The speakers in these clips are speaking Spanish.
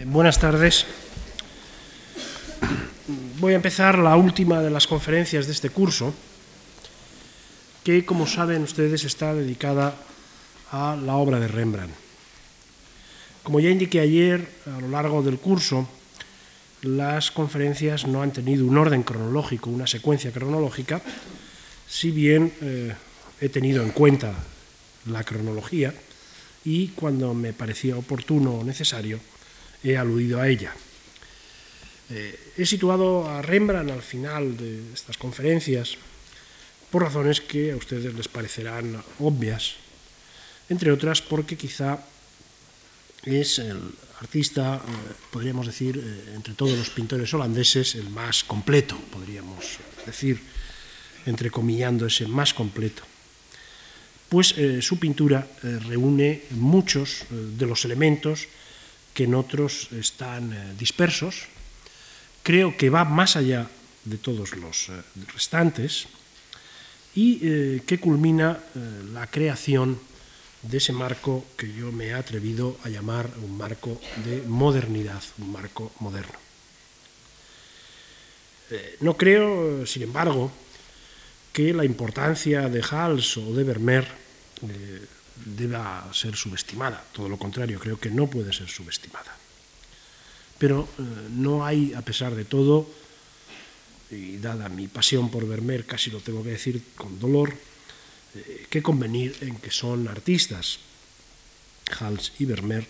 Eh, buenas tardes. Voy a empezar la última de las conferencias de este curso, que como saben ustedes está dedicada a la obra de Rembrandt. Como ya indiqué ayer, a lo largo del curso, las conferencias no han tenido un orden cronológico, una secuencia cronológica, si bien eh, he tenido en cuenta la cronología y cuando me parecía oportuno o necesario he aludido a ella. Eh, he situado a Rembrandt al final de estas conferencias por razones que a ustedes les parecerán obvias, entre otras porque quizá es el artista, eh, podríamos decir, eh, entre todos los pintores holandeses, el más completo, podríamos decir, entrecomillando ese más completo. Pues su pintura reúne muchos de los elementos que en otros están eh, dispersos. Creo que va más allá de todos los eh, restantes y eh, que culmina la creación de ese marco que yo me he atrevido a llamar un marco de modernidad, un marco moderno. no creo, sin embargo, que la importancia de Hals o de Vermeer deba ser subestimada. Todo lo contrario, creo que no puede ser subestimada. Pero eh, no hay, a pesar de todo, y dada mi pasión por Vermeer, casi lo tengo que decir con dolor, eh, que convenir en que son artistas, Hals y Vermeer,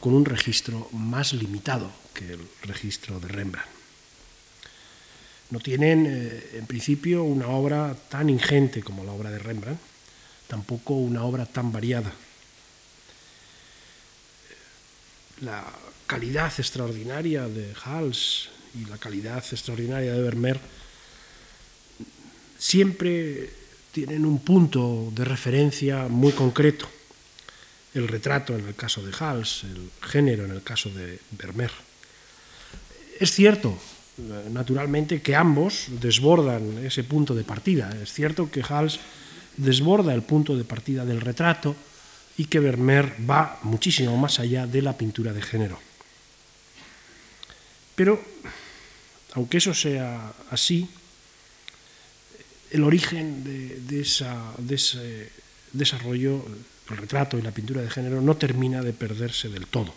con un registro más limitado que el registro de Rembrandt. No tienen, eh, en principio, una obra tan ingente como la obra de Rembrandt, tampoco una obra tan variada. La calidad extraordinaria de Hals y la calidad extraordinaria de Vermeer siempre tienen un punto de referencia muy concreto. El retrato en el caso de Hals, el género en el caso de Vermeer. Es cierto, naturalmente, que ambos desbordan ese punto de partida. Es cierto que Hals desborda el punto de partida del retrato y que Vermeer va muchísimo más allá de la pintura de género. Pero, aunque eso sea así, el origen de, ese desarrollo, el retrato y la pintura de género, no termina de perderse del todo.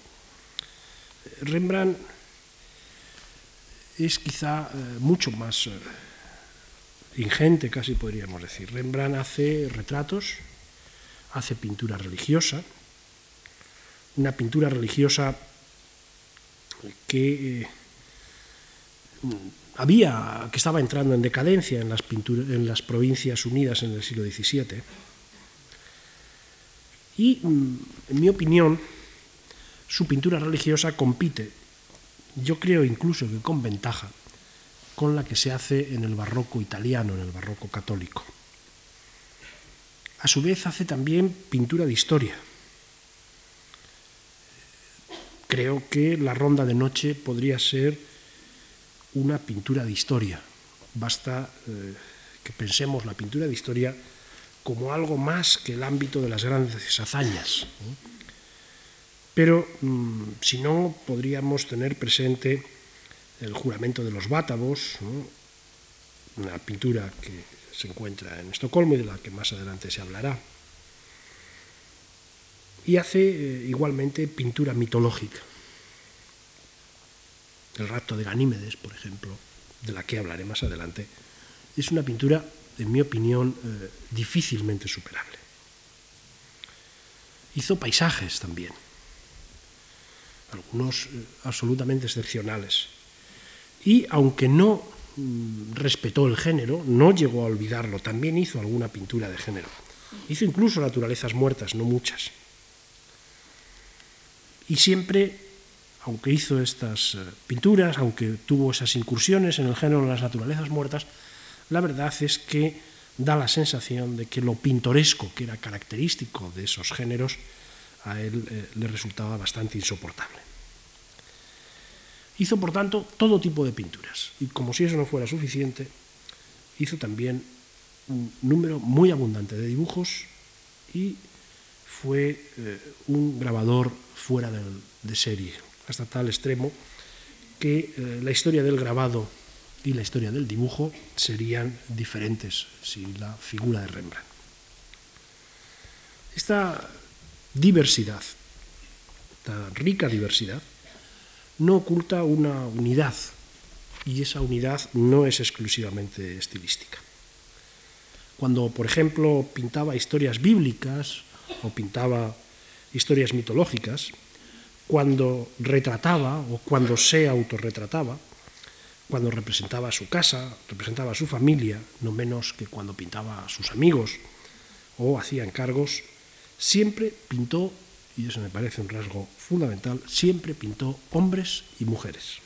Rembrandt es quizá eh, mucho más eh, ingente, casi podríamos decir. Rembrandt hace retratos, hace pintura religiosa, una pintura religiosa que eh, había, que estaba entrando en decadencia en las, en las provincias unidas en el siglo XVII. Y, mm, en mi opinión, su pintura religiosa compite, yo creo incluso que con ventaja, con la que se hace en el barroco italiano, en el barroco católico. A su vez hace también pintura de historia. Creo que la ronda de noche podría ser una pintura de historia. Basta eh, que pensemos la pintura de historia como algo más que el ámbito de las grandes hazañas. Pero mm, si no, podríamos tener presente el juramento de los bátavos, una pintura que se encuentra en Estocolmo y de la que más adelante se hablará. Y hace eh, igualmente pintura mitológica. El rapto de Ganímedes, por ejemplo, de la que hablaré más adelante, es una pintura, en mi opinión, eh, difícilmente superable. Hizo paisajes también, algunos eh, absolutamente excepcionales y aunque no mm, respetó el género, no llegó a olvidarlo, también hizo alguna pintura de género. Hizo incluso naturalezas muertas, no muchas. Y siempre, aunque hizo estas eh, pinturas, aunque tuvo esas incursiones en el género de las naturalezas muertas, la verdad es que da la sensación de que lo pintoresco que era característico de esos géneros a él eh, le resultaba bastante insoportable. Hizo, por tanto, todo tipo de pinturas. Y como si eso no fuera suficiente, hizo también un número muy abundante de dibujos y fue eh, un grabador fuera de, serie. hasta tal extremo que eh, la historia del grabado y la historia del dibujo serían diferentes sin la figura de Rembrandt. Esta diversidad, esta rica diversidad, no oculta una unidad y esa unidad no es exclusivamente estilística. Cuando, por ejemplo, pintaba historias bíblicas o pintaba historias mitológicas, cuando retrataba o cuando se autorretrataba, cuando representaba su casa, representaba su familia, no menos que cuando pintaba a sus amigos o hacía encargos, siempre pintó, y eso me parece un rasgo fundamental, siempre pintó hombres y mujeres.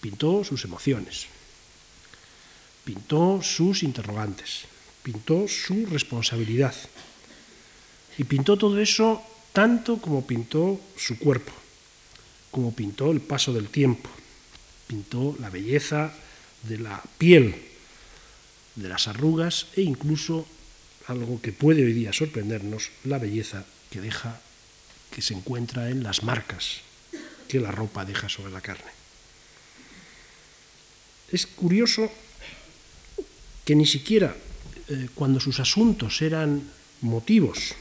Pintó sus emociones, pintó sus interrogantes, pintó su responsabilidad. Y pintó todo eso tanto como pintó su cuerpo, como pintó el paso del tiempo, pintó la belleza de la piel, de las arrugas e incluso algo que puede hoy día sorprendernos, la belleza que deja que se encuentra en las marcas que la ropa deja sobre la carne. Es curioso que ni siquiera eh, cuando sus asuntos eran motivos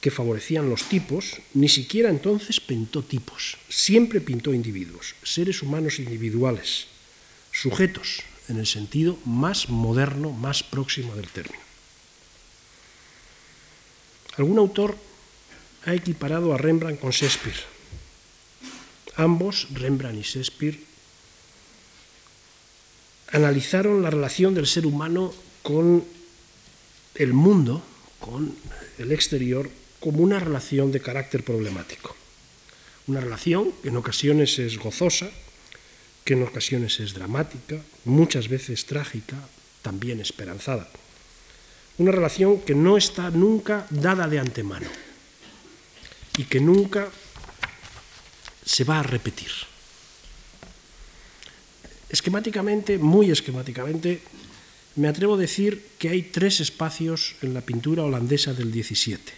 que favorecían los tipos, ni siquiera entonces pintó tipos, siempre pintó individuos, seres humanos individuales, sujetos en el sentido más moderno, más próximo del término. Algún autor ha equiparado a Rembrandt con Shakespeare. Ambos, Rembrandt y Shakespeare, analizaron la relación del ser humano con el mundo, con el exterior, como una relación de carácter problemático. Una relación que en ocasiones es gozosa, que en ocasiones es dramática, muchas veces trágica, también esperanzada. Una relación que no está nunca dada de antemano y que nunca se va a repetir. Esquemáticamente, muy esquemáticamente, me atrevo a decir que hay tres espacios en la pintura holandesa del 17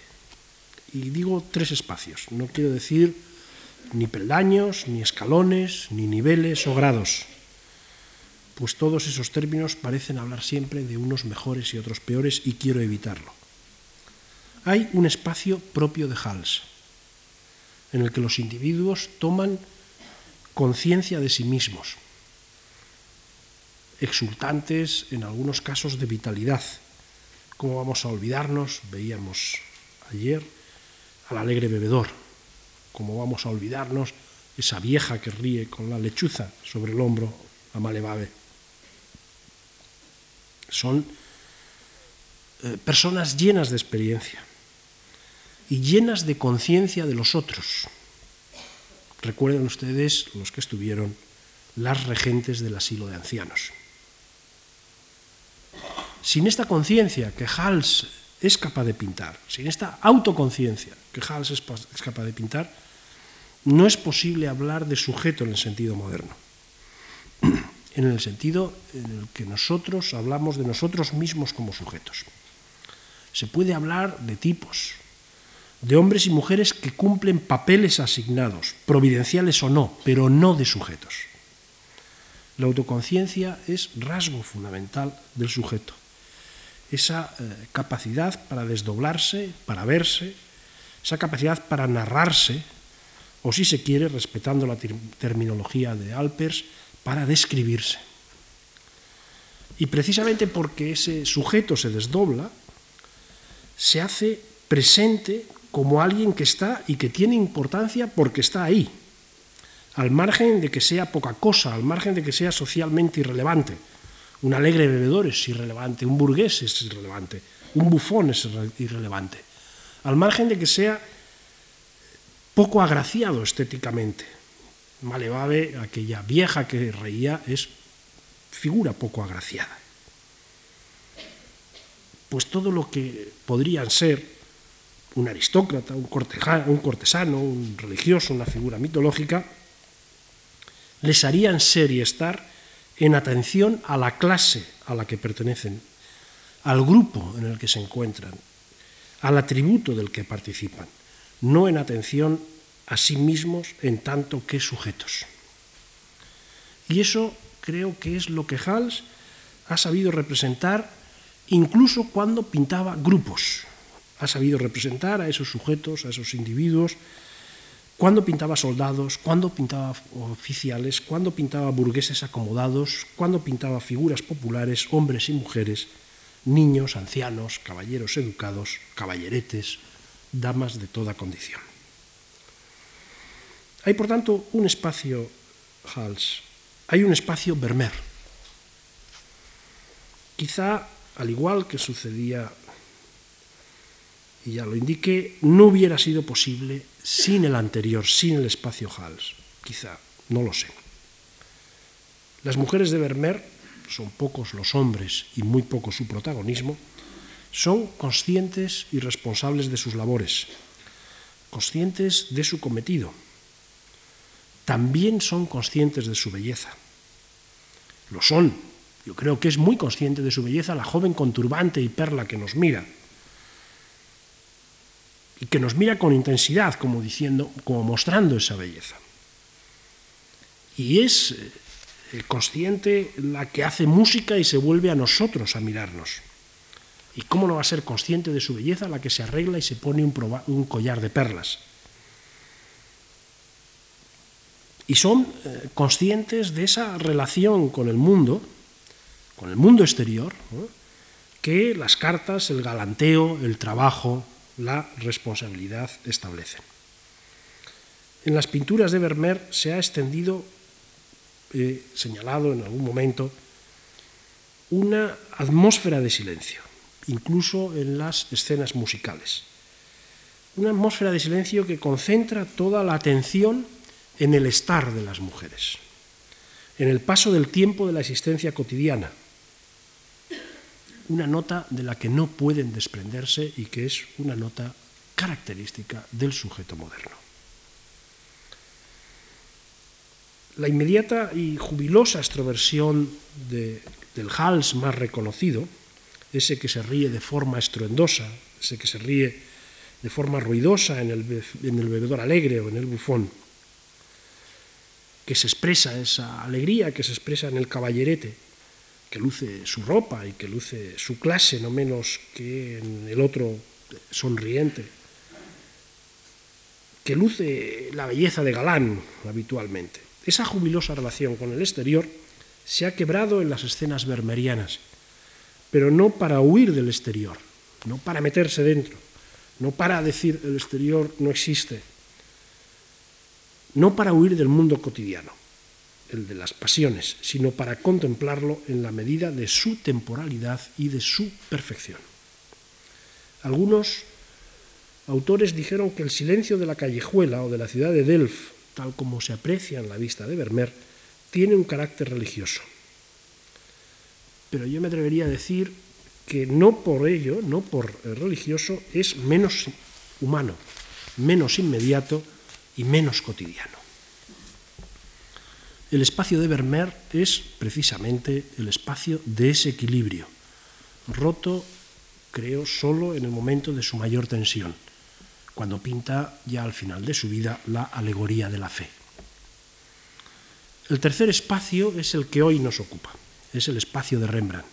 y digo tres espacios, no quiero decir ni peldaños, ni escalones, ni niveles o grados, pues todos esos términos parecen hablar siempre de unos mejores y otros peores y quiero evitarlo. Hay un espacio propio de Hals, en el que los individuos toman conciencia de sí mismos, exultantes en algunos casos de vitalidad. ¿Cómo vamos a olvidarnos? Veíamos ayer al alegre bebedor. Como vamos a olvidarnos esa vieja que ríe con la lechuza sobre el hombro, a Malevabe. Son eh, personas llenas de experiencia y llenas de conciencia de los otros. Recuerden ustedes los que estuvieron las regentes del asilo de ancianos. Sin esta conciencia que Hals es capaz de pintar, sin esta autoconciencia que Hals es, capaz de pintar, no es posible hablar de sujeto en el sentido moderno, en el sentido en el que nosotros hablamos de nosotros mismos como sujetos. Se puede hablar de tipos, de hombres y mujeres que cumplen papeles asignados, providenciales o no, pero no de sujetos. La autoconciencia es rasgo fundamental del sujeto esa eh, capacidad para desdoblarse, para verse, esa capacidad para narrarse, o si se quiere, respetando la terminología de Alpers, para describirse. Y precisamente porque ese sujeto se desdobla, se hace presente como alguien que está y que tiene importancia porque está ahí, al margen de que sea poca cosa, al margen de que sea socialmente irrelevante un alegre bebedor es irrelevante, un burgués es irrelevante, un bufón es irrelevante, al margen de que sea poco agraciado estéticamente. Malevave, aquella vieja que reía, es figura poco agraciada. Pues todo lo que podrían ser un aristócrata, un, un cortesano, un religioso, una figura mitológica, les harían ser y estar en atención a la clase a la que pertenecen, al grupo en el que se encuentran, al atributo del que participan, no en atención a sí mismos en tanto que sujetos. Y eso creo que es lo que Hals ha sabido representar incluso cuando pintaba grupos. Ha sabido representar a esos sujetos, a esos individuos, cuando pintaba soldados, cuando pintaba oficiales, cuando pintaba burgueses acomodados, cuando pintaba figuras populares, hombres y mujeres, niños, ancianos, caballeros educados, caballeretes, damas de toda condición. Hay, por tanto, un espacio Hals, hay un espacio Vermeer. Quizá, al igual que sucedía, y ya lo indiqué, no hubiera sido posible sin el anterior, sin el espacio Hals. Quizá, no lo sé. Las mujeres de Vermeer son pocos los hombres y muy poco su protagonismo, son conscientes y responsables de sus labores, conscientes de su cometido. También son conscientes de su belleza. Lo son. Yo creo que es muy consciente de su belleza la joven con turbante y perla que nos mira. Y que nos mira con intensidad, como diciendo, como mostrando esa belleza. Y es eh, consciente la que hace música y se vuelve a nosotros a mirarnos. ¿Y cómo no va a ser consciente de su belleza la que se arregla y se pone un, un collar de perlas? Y son eh, conscientes de esa relación con el mundo, con el mundo exterior, que las cartas, el galanteo, el trabajo, la responsabilidad establecen. En las pinturas de Vermeer se ha extendido he señalado en algún momento, una atmósfera de silencio, incluso en las escenas musicales. Una atmósfera de silencio que concentra toda la atención en el estar de las mujeres, en el paso del tiempo de la existencia cotidiana. Una nota de la que no pueden desprenderse y que es una nota característica del sujeto moderno. La inmediata y jubilosa extroversión del Hals más reconocido, ese que se ríe de forma estruendosa, ese que se ríe de forma ruidosa en el, en el bebedor alegre o en el bufón, que se expresa esa alegría que se expresa en el caballerete, que luce su ropa y que luce su clase, no menos que en el otro sonriente, que luce la belleza de galán habitualmente. Esa jubilosa relación con el exterior se ha quebrado en las escenas vermerianas, pero no para huir del exterior, no para meterse dentro, no para decir el exterior no existe, no para huir del mundo cotidiano, el de las pasiones, sino para contemplarlo en la medida de su temporalidad y de su perfección. Algunos autores dijeron que el silencio de la callejuela o de la ciudad de Delft tal como se aprecia en la vista de Vermeer, tiene un carácter religioso. Pero yo me atrevería a decir que no por ello, no por religioso, es menos humano, menos inmediato y menos cotidiano. El espacio de Vermeer es precisamente el espacio de ese equilibrio, roto, creo, solo en el momento de su mayor tensión cuando pinta ya al final de su vida la alegoría de la fe. El tercer espacio es el que hoy nos ocupa, es el espacio de Rembrandt.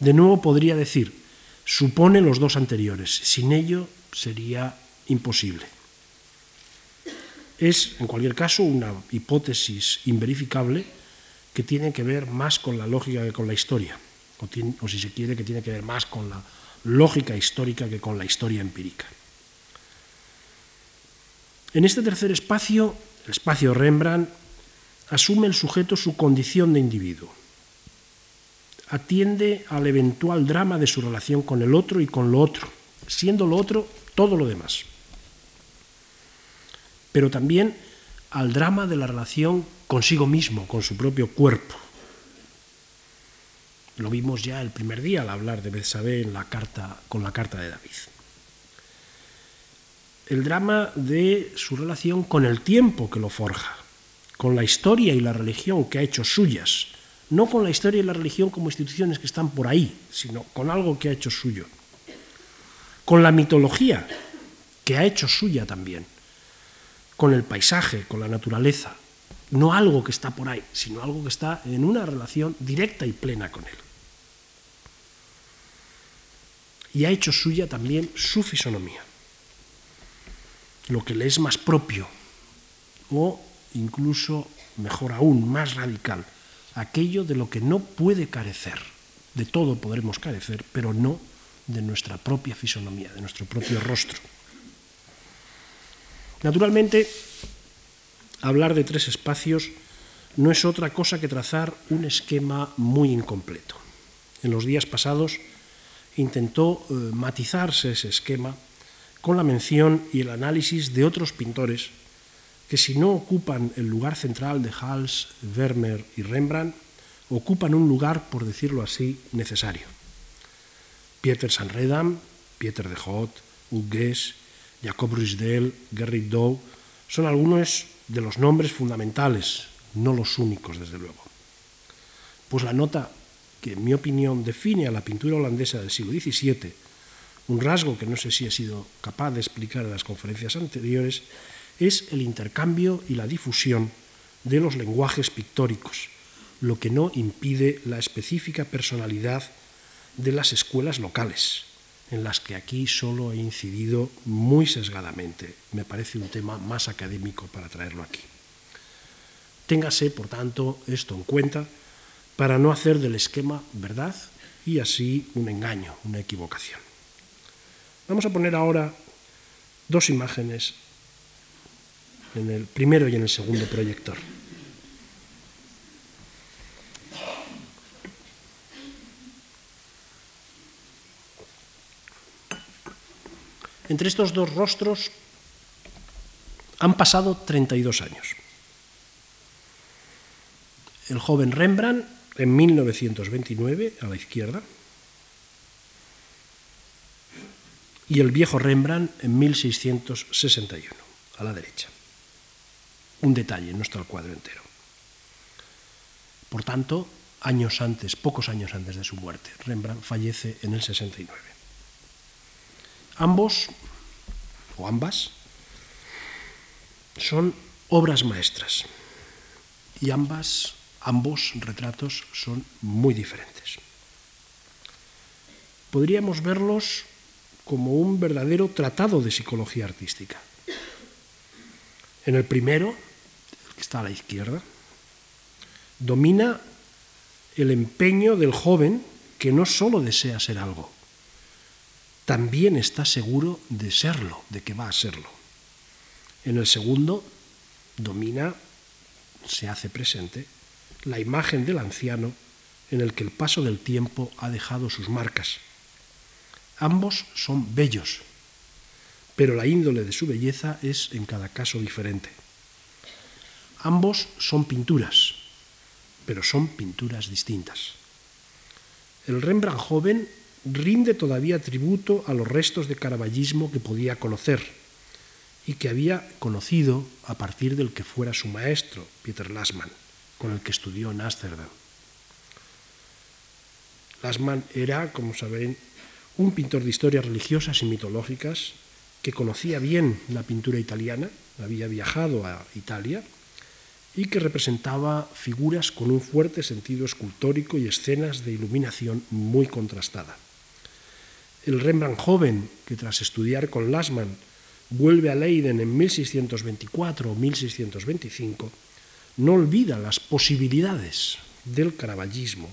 De nuevo podría decir, supone los dos anteriores, sin ello sería imposible. Es, en cualquier caso, una hipótesis inverificable que tiene que ver más con la lógica que con la historia, o, si se quiere, que tiene que ver más con la lógica histórica que con la historia empírica. En este tercer espacio, el espacio Rembrandt, asume el sujeto su condición de individuo. Atiende al eventual drama de su relación con el otro y con lo otro, siendo lo otro todo lo demás. Pero también al drama de la relación consigo mismo, con su propio cuerpo. Lo vimos ya el primer día al hablar de Betsabé en la carta, con la carta de David. El drama de su relación con el tiempo que lo forja, con la historia y la religión que ha hecho suyas, no con la historia y la religión como instituciones que están por ahí, sino con algo que ha hecho suyo, con la mitología que ha hecho suya también, con el paisaje, con la naturaleza, no algo que está por ahí, sino algo que está en una relación directa y plena con él. Y ha hecho suya también su fisonomía, lo que le es más propio, o incluso, mejor aún, más radical, aquello de lo que no puede carecer. De todo podremos carecer, pero no de nuestra propia fisonomía, de nuestro propio rostro. Naturalmente, hablar de tres espacios no es otra cosa que trazar un esquema muy incompleto. En los días pasados intentó eh, matizarse ese esquema con la mención y el análisis de otros pintores que si no ocupan el lugar central de Hals, Vermeer y Rembrandt, ocupan un lugar, por decirlo así, necesario. Pieter Sanredam, Pieter de Hout, Hugues, Jacob Ruisdael, Gerrit Dow, son algunos de los nombres fundamentales, no los únicos, desde luego. Pues la nota que, en mi opinión, define a la pintura holandesa del siglo XVII, un rasgo que no sé si he sido capaz de explicar en las conferencias anteriores, es el intercambio y la difusión de los lenguajes pictóricos, lo que no impide la específica personalidad de las escuelas locales, en las que aquí solo he incidido muy sesgadamente. Me parece un tema más académico para traerlo aquí. Téngase, por tanto, esto en cuenta para no hacer del esquema verdad y así un engaño, una equivocación. Vamos a poner ahora dos imágenes en el primero y en el segundo proyector. Entre estos dos rostros han pasado 32 años. El joven Rembrandt en 1929 a la izquierda y el viejo Rembrandt en 1661 a la derecha. Un detalle, no está el cuadro entero. Por tanto, años antes, pocos años antes de su muerte, Rembrandt fallece en el 69. Ambos, o ambas, son obras maestras y ambas, ambos retratos son muy diferentes. Podríamos verlos como un verdadero tratado de psicología artística. En el primero, el que está a la izquierda, domina el empeño del joven que no solo desea ser algo, también está seguro de serlo, de que va a serlo. En el segundo, domina, se hace presente, la imagen del anciano en el que el paso del tiempo ha dejado sus marcas. Ambos son bellos, pero la índole de su belleza es en cada caso diferente. Ambos son pinturas, pero son pinturas distintas. El Rembrandt joven rinde todavía tributo a los restos de caraballismo que podía conocer y que había conocido a partir del que fuera su maestro, Peter Lassmann, con el que estudió en Ámsterdam. Lassmann era, como saben, un pintor de historias religiosas y mitológicas que conocía bien la pintura italiana, había viajado a Italia y que representaba figuras con un fuerte sentido escultórico y escenas de iluminación muy contrastada el Rembrandt joven, que tras estudiar con Lassmann vuelve a Leiden en 1624 o 1625, no olvida las posibilidades del caravallismo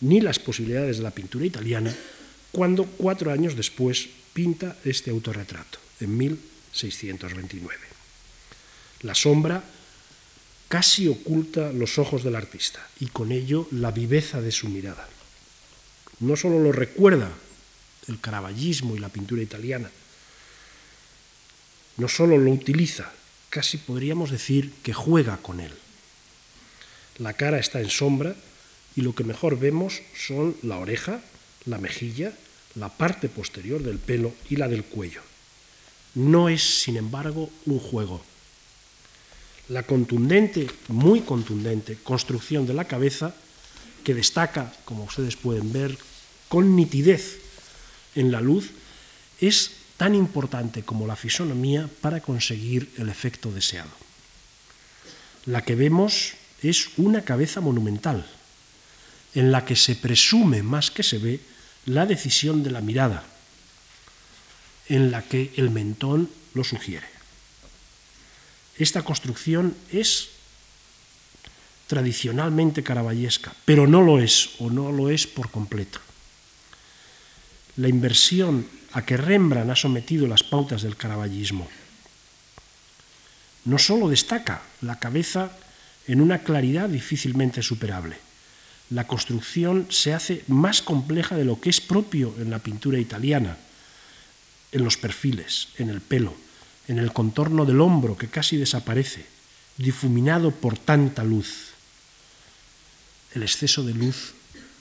ni las posibilidades de la pintura italiana cuando cuatro años después pinta este autorretrato, en 1629. La sombra casi oculta los ojos del artista y con ello la viveza de su mirada. No solo lo recuerda el caravallismo y la pintura italiana. No solo lo utiliza, casi podríamos decir que juega con él. La cara está en sombra y lo que mejor vemos son la oreja, la mejilla, la parte posterior del pelo y la del cuello. No es, sin embargo, un juego. La contundente, muy contundente, construcción de la cabeza, que destaca, como ustedes pueden ver, con nitidez en la luz es tan importante como la fisonomía para conseguir el efecto deseado. La que vemos es una cabeza monumental, en la que se presume más que se ve la decisión de la mirada, en la que el mentón lo sugiere. Esta construcción es tradicionalmente caravallesca, pero no lo es o no lo es por completo. La inversión a que Rembrandt ha sometido las pautas del caravallismo no solo destaca la cabeza en una claridad difícilmente superable, la construcción se hace más compleja de lo que es propio en la pintura italiana, en los perfiles, en el pelo, en el contorno del hombro que casi desaparece, difuminado por tanta luz. El exceso de luz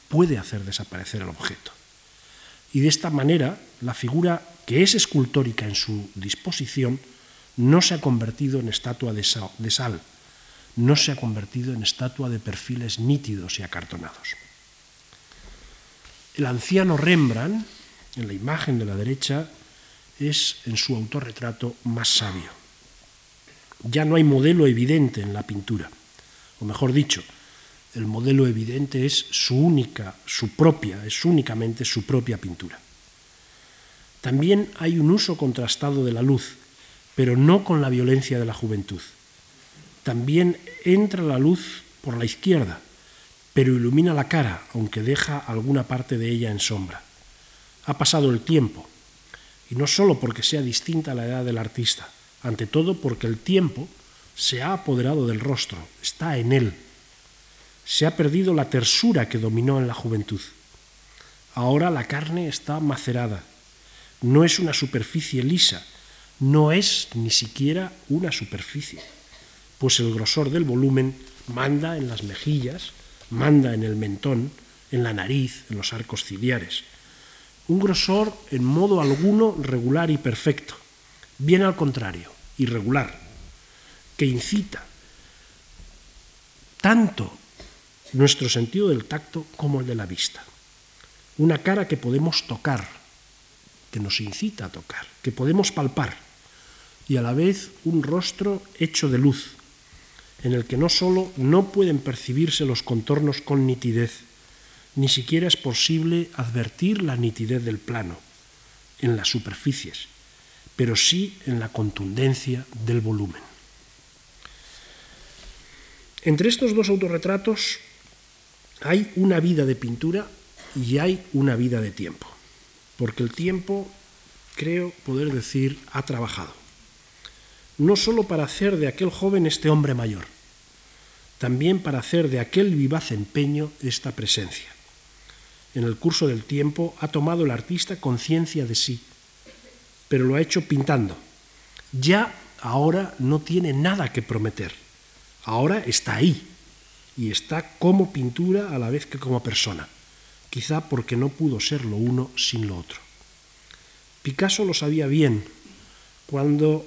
puede hacer desaparecer el objeto. Y de esta manera, la figura, que es escultórica en su disposición, no se ha convertido en estatua de sal, no se ha convertido en estatua de perfiles nítidos y acartonados. El anciano Rembrandt, en la imagen de la derecha, es en su autorretrato más sabio. Ya no hay modelo evidente en la pintura, o mejor dicho, el modelo evidente es su única, su propia, es únicamente su propia pintura. También hay un uso contrastado de la luz, pero no con la violencia de la juventud. También entra la luz por la izquierda, pero ilumina la cara, aunque deja alguna parte de ella en sombra. Ha pasado el tiempo, y no solo porque sea distinta a la edad del artista, ante todo porque el tiempo se ha apoderado del rostro, está en él. Se ha perdido la tersura que dominó en la juventud. Ahora la carne está macerada. No es una superficie lisa, no es ni siquiera una superficie pues el grosor del volumen manda en las mejillas, manda en el mentón, en la nariz, en los arcos ciliares. Un grosor en modo alguno regular y perfecto, bien al contrario, irregular, que incita tanto nuestro sentido del tacto como el de la vista. Una cara que podemos tocar, que nos incita a tocar, que podemos palpar, y a la vez un rostro hecho de luz, en el que no solo no pueden percibirse los contornos con nitidez, ni siquiera es posible advertir la nitidez del plano en las superficies, pero sí en la contundencia del volumen. Entre estos dos autorretratos hay una vida de pintura y hay una vida de tiempo, porque el tiempo, creo poder decir, ha trabajado no sólo para hacer de aquel joven este hombre mayor, también para hacer de aquel vivaz empeño esta presencia. En el curso del tiempo ha tomado el artista conciencia de sí, pero lo ha hecho pintando. Ya ahora no tiene nada que prometer, ahora está ahí y está como pintura a la vez que como persona, quizá porque no pudo ser lo uno sin lo otro. Picasso lo sabía bien cuando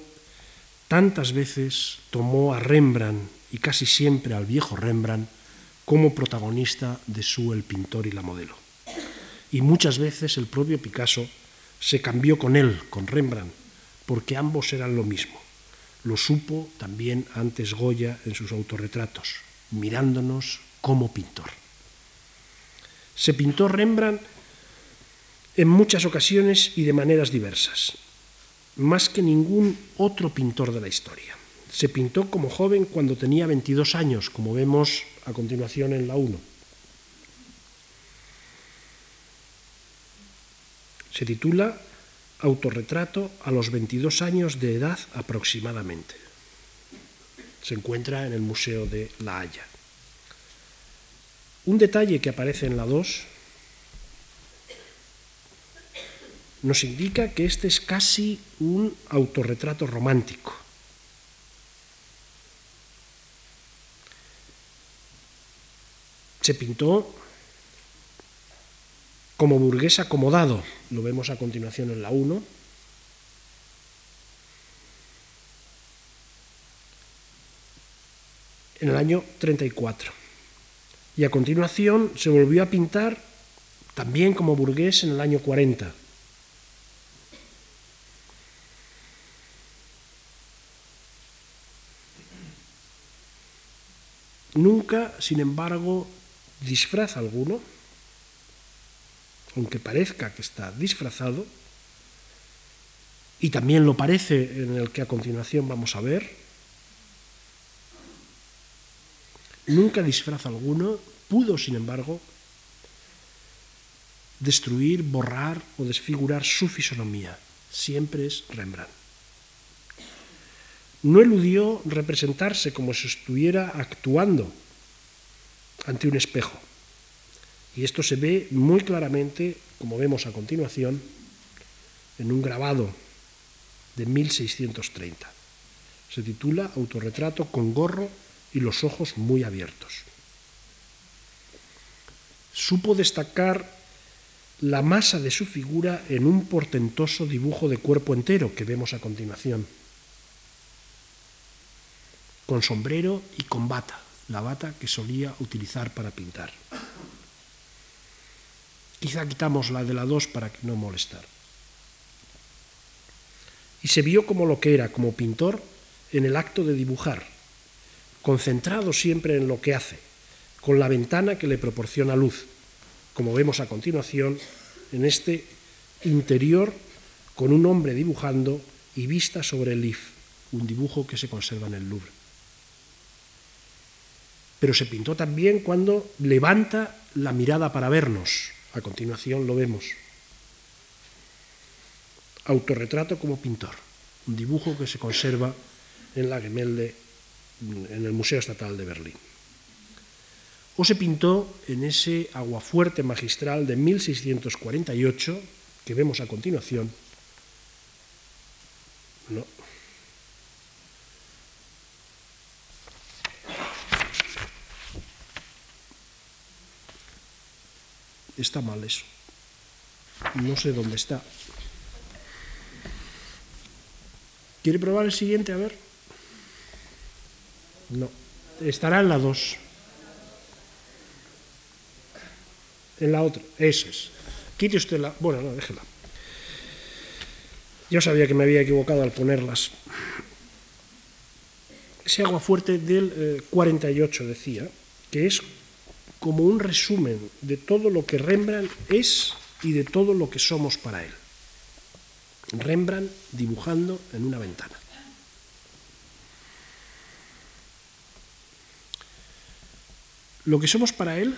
tantas veces tomó a Rembrandt y casi siempre al viejo Rembrandt como protagonista de su El pintor y la modelo. Y muchas veces el propio Picasso se cambió con él, con Rembrandt, porque ambos eran lo mismo. Lo supo también antes Goya en sus autorretratos, mirándonos como pintor. Se pintó Rembrandt en muchas ocasiones y de maneras diversas más que ningún otro pintor de la historia. Se pintó como joven cuando tenía 22 años, como vemos a continuación en la 1. Se titula Autorretrato a los 22 años de edad aproximadamente. Se encuentra en el Museo de La Haya. Un detalle que aparece en la 2 nos indica que este es casi un autorretrato romántico. Se pintó como burgués acomodado, lo vemos a continuación en la 1. en el año 34. Y a continuación se volvió a pintar también como burgués en el año 40. Nunca, sin embargo, disfraz alguno, aunque parezca que está disfrazado, y también lo parece en el que a continuación vamos a ver, nunca disfraz alguno pudo, sin embargo, destruir, borrar o desfigurar su fisonomía. Siempre es Rembrandt. No eludió representarse como si estuviera actuando ante un espejo. Y esto se ve muy claramente, como vemos a continuación, en un grabado de 1630. Se titula Autorretrato con gorro y los ojos muy abiertos. Supo destacar la masa de su figura en un portentoso dibujo de cuerpo entero que vemos a continuación, con sombrero y con bata, la bata que solía utilizar para pintar. Quizá quitamos la de la 2 para no molestar. Y se vio como lo que era, como pintor, en el acto de dibujar, concentrado siempre en lo que hace, con la ventana que le proporciona luz, como vemos a continuación en este interior con un hombre dibujando y vista sobre el Lif, un dibujo que se conserva en el Louvre. Pero se pintó también cuando levanta la mirada para vernos. A continuación lo vemos. Autorretrato como pintor, un dibujo que se conserva en la Gemälde, en el Museo Estatal de Berlín o se pintó en ese aguafuerte magistral de 1648 que vemos a continuación. No. Está mal eso. No sé dónde está. ¿Quiere probar el siguiente? A ver. No. Estará en la 2. en la otra, ese es. Quite usted la... Bueno, no, déjela. Yo sabía que me había equivocado al ponerlas. Ese agua fuerte del 48 eh, decía, que es como un resumen de todo lo que Rembrandt es y de todo lo que somos para él. Rembrandt dibujando en una ventana. Lo que somos para él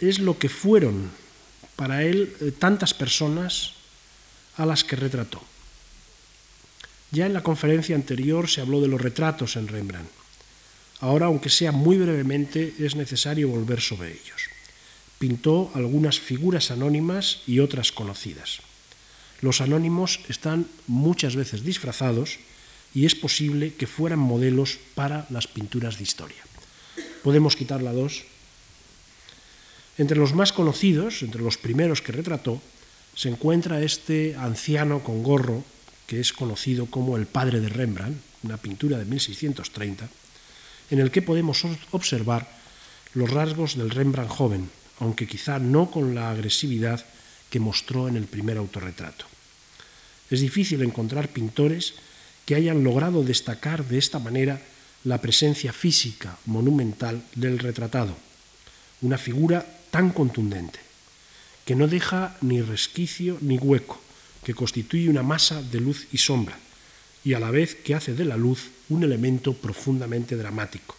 es lo que fueron para él eh, tantas personas a las que retrató. Ya en la conferencia anterior se habló de los retratos en Rembrandt. Ahora, aunque sea muy brevemente, es necesario volver sobre ellos. Pintó algunas figuras anónimas y otras conocidas. Los anónimos están muchas veces disfrazados y es posible que fueran modelos para las pinturas de historia. Podemos quitar la dos entre los más conocidos, entre los primeros que retrató, se encuentra este anciano con gorro, que es conocido como el padre de Rembrandt, una pintura de 1630, en el que podemos observar los rasgos del Rembrandt joven, aunque quizá no con la agresividad que mostró en el primer autorretrato. Es difícil encontrar pintores que hayan logrado destacar de esta manera la presencia física monumental del retratado, una figura tan contundente, que no deja ni resquicio ni hueco, que constituye una masa de luz y sombra, y a la vez que hace de la luz un elemento profundamente dramático.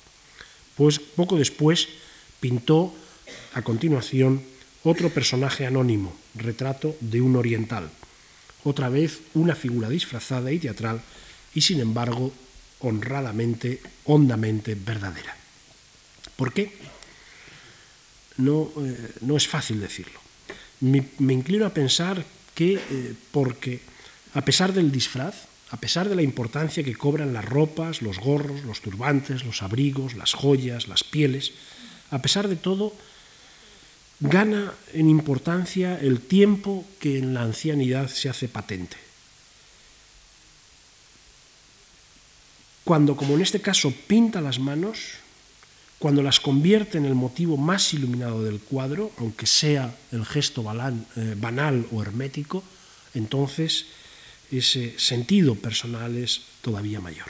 Pues poco después pintó a continuación otro personaje anónimo, retrato de un oriental, otra vez una figura disfrazada y teatral y sin embargo honradamente, hondamente verdadera. ¿Por qué? no, eh, no es fácil decirlo. Me, inclino a pensar que eh, porque a pesar del disfraz, a pesar de la importancia que cobran las ropas, los gorros, los turbantes, los abrigos, las joyas, las pieles, a pesar de todo, gana en importancia el tiempo que en la ancianidad se hace patente. Cuando, como en este caso, pinta las manos, cuando las convierte en el motivo más iluminado del cuadro, aunque sea el gesto eh, banal o hermético, entonces ese sentido personal es todavía mayor.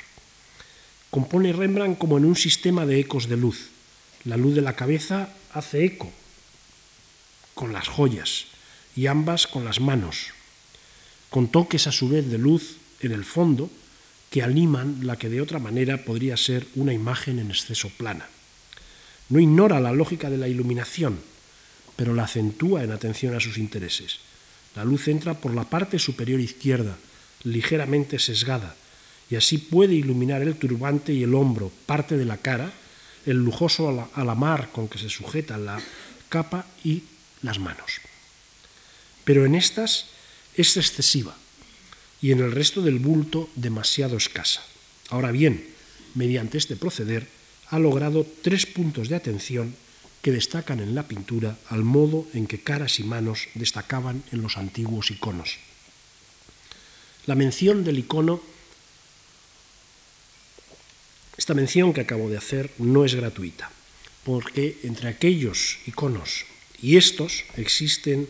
Compone Rembrandt como en un sistema de ecos de luz, La luz de la cabeza hace eco con las joyas y ambas con las manos, con toques a su vez de luz en el fondo que animan la que de otra manera podría ser una imagen en exceso plana. No ignora la lógica de la iluminación, pero la acentúa en atención a sus intereses. La luz entra por la parte superior izquierda, ligeramente sesgada, y así puede iluminar el turbante y el hombro, parte de la cara, el lujoso alamar con que se sujeta la capa y las manos. Pero en estas es excesiva y en el resto del bulto demasiado escasa. Ahora bien, mediante este proceder ha logrado tres puntos de atención que destacan en la pintura al modo en que caras y manos destacaban en los antiguos iconos. La mención del icono, esta mención que acabo de hacer no es gratuita, porque entre aquellos iconos y estos existen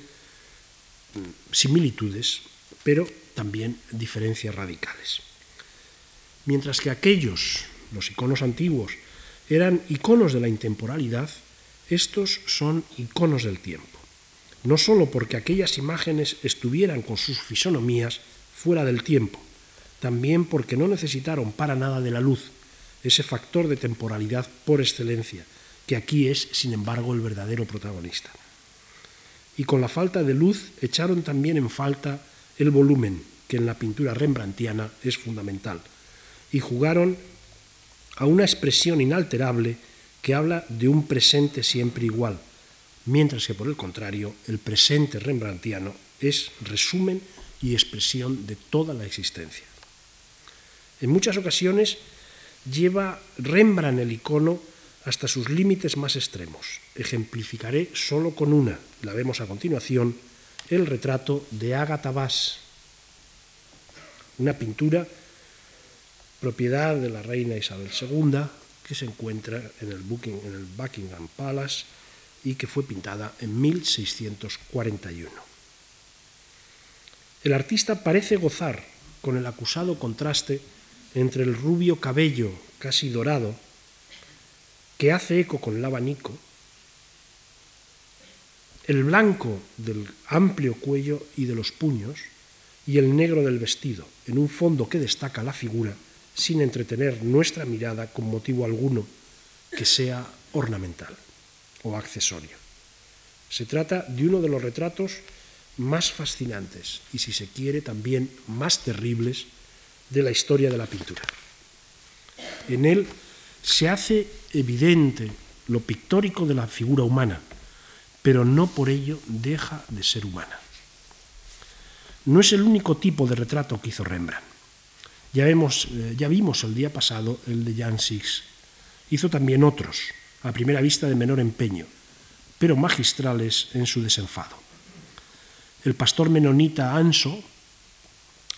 similitudes, pero también diferencias radicales. Mientras que aquellos, los iconos antiguos, eran iconos de la intemporalidad, estos son iconos del tiempo, no sólo porque aquellas imágenes estuvieran con sus fisonomías fuera del tiempo, también porque no necesitaron para nada de la luz, ese factor de temporalidad por excelencia, que aquí es, sin embargo, el verdadero protagonista. Y con la falta de luz echaron también en falta el volumen, que en la pintura rembrandtiana es fundamental, y jugaron a una expresión inalterable que habla de un presente siempre igual, mientras que por el contrario el presente rembrandtiano es resumen y expresión de toda la existencia. En muchas ocasiones lleva Rembrandt el icono hasta sus límites más extremos. Ejemplificaré solo con una, la vemos a continuación, el retrato de Agatha Bass, una pintura propiedad de la reina Isabel II, que se encuentra en el, Buckingham Palace y que fue pintada en 1641. El artista parece gozar con el acusado contraste entre el rubio cabello casi dorado, que hace eco con el abanico, el blanco del amplio cuello y de los puños, y el negro del vestido, en un fondo que destaca la figura sin entretener nuestra mirada con motivo alguno que sea ornamental o accesorio. Se trata de uno de los retratos más fascinantes y, si se quiere, también más terribles de la historia de la pintura. En él se hace evidente lo pictórico de la figura humana, pero no por ello deja de ser humana. No es el único tipo de retrato que hizo Rembrandt. Ya, vemos, eh, ya vimos el día pasado el de Jan Six. Hizo también otros, a primera vista de menor empeño, pero magistrales en su desenfado. El pastor menonita Anso,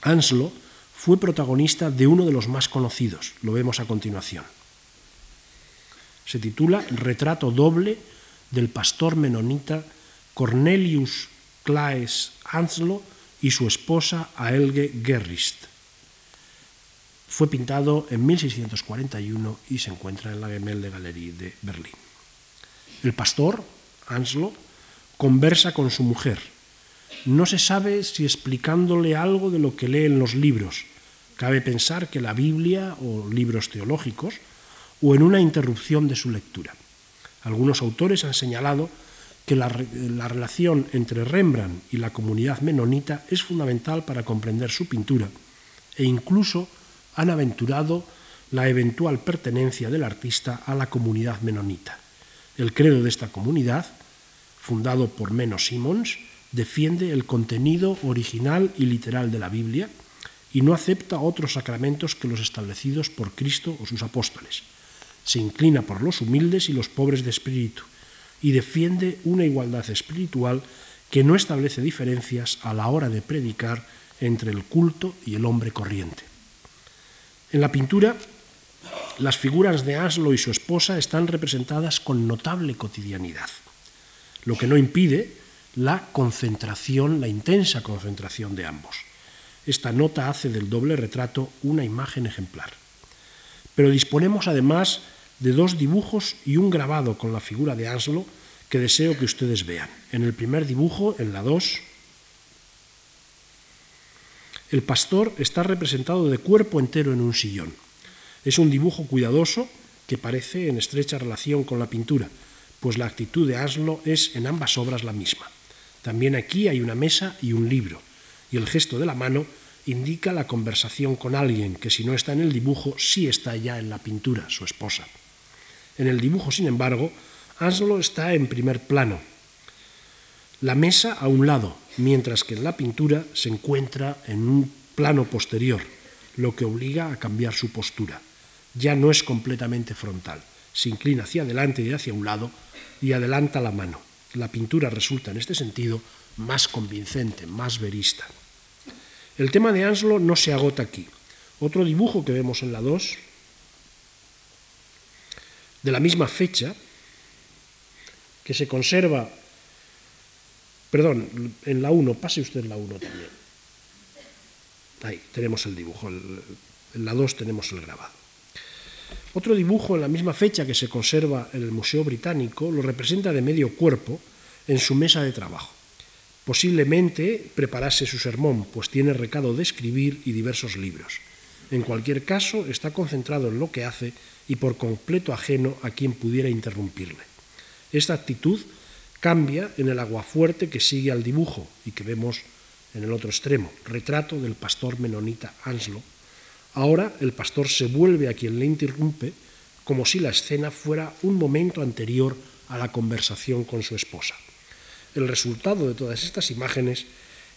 Anslo fue protagonista de uno de los más conocidos, lo vemos a continuación. Se titula Retrato doble del pastor menonita Cornelius Claes Anslo y su esposa Aelge Gerrist fue pintado en 1641 y se encuentra en la Gemälde Galerie de Berlín. El pastor, Anslo, conversa con su mujer. No se sabe si explicándole algo de lo que lee en los libros. Cabe pensar que la Biblia o libros teológicos o en una interrupción de su lectura. Algunos autores han señalado que la, la, relación entre Rembrandt y la comunidad menonita es fundamental para comprender su pintura e incluso han aventurado la eventual pertenencia del artista a la comunidad menonita. El credo de esta comunidad, fundado por Meno Simons, defiende el contenido original y literal de la Biblia y no acepta otros sacramentos que los establecidos por Cristo o sus apóstoles. Se inclina por los humildes y los pobres de espíritu y defiende una igualdad espiritual que no establece diferencias a la hora de predicar entre el culto y el hombre corriente. En la pintura, las figuras de Aslo y su esposa están representadas con notable cotidianidad, lo que no impide la concentración, la intensa concentración de ambos. Esta nota hace del doble retrato una imagen ejemplar. Pero disponemos además de dos dibujos y un grabado con la figura de Anslo que deseo que ustedes vean. En el primer dibujo, en la 2, el pastor está representado de cuerpo entero en un sillón. Es un dibujo cuidadoso que parece en estrecha relación con la pintura, pues la actitud de Anslo es en ambas obras la misma. También aquí hay una mesa y un libro, y el gesto de la mano indica la conversación con alguien que si no está en el dibujo sí está ya en la pintura, su esposa. En el dibujo, sin embargo, Anslo está en primer plano, la mesa a un lado, mientras que en la pintura se encuentra en un plano posterior, lo que obliga a cambiar su postura. Ya no es completamente frontal, se inclina hacia adelante y hacia un lado y adelanta la mano. La pintura resulta en este sentido más convincente, más verista. El tema de Anslo no se agota aquí. Otro dibujo que vemos en la 2, de la misma fecha, que se conserva, perdón, en la 1, pase usted la 1 también. Ahí tenemos el dibujo, en la 2 tenemos el grabado. Otro dibujo en la misma fecha que se conserva en el Museo Británico lo representa de medio cuerpo en su mesa de trabajo. Posiblemente preparase su sermón, pues tiene recado de escribir y diversos libros. En cualquier caso, está concentrado en lo que hace y por completo ajeno a quien pudiera interrumpirle. Esta actitud cambia en el aguafuerte que sigue al dibujo y que vemos en el otro extremo, retrato del pastor menonita Anslo. Ahora el pastor se vuelve a quien le interrumpe como si la escena fuera un momento anterior a la conversación con su esposa. El resultado de todas estas imágenes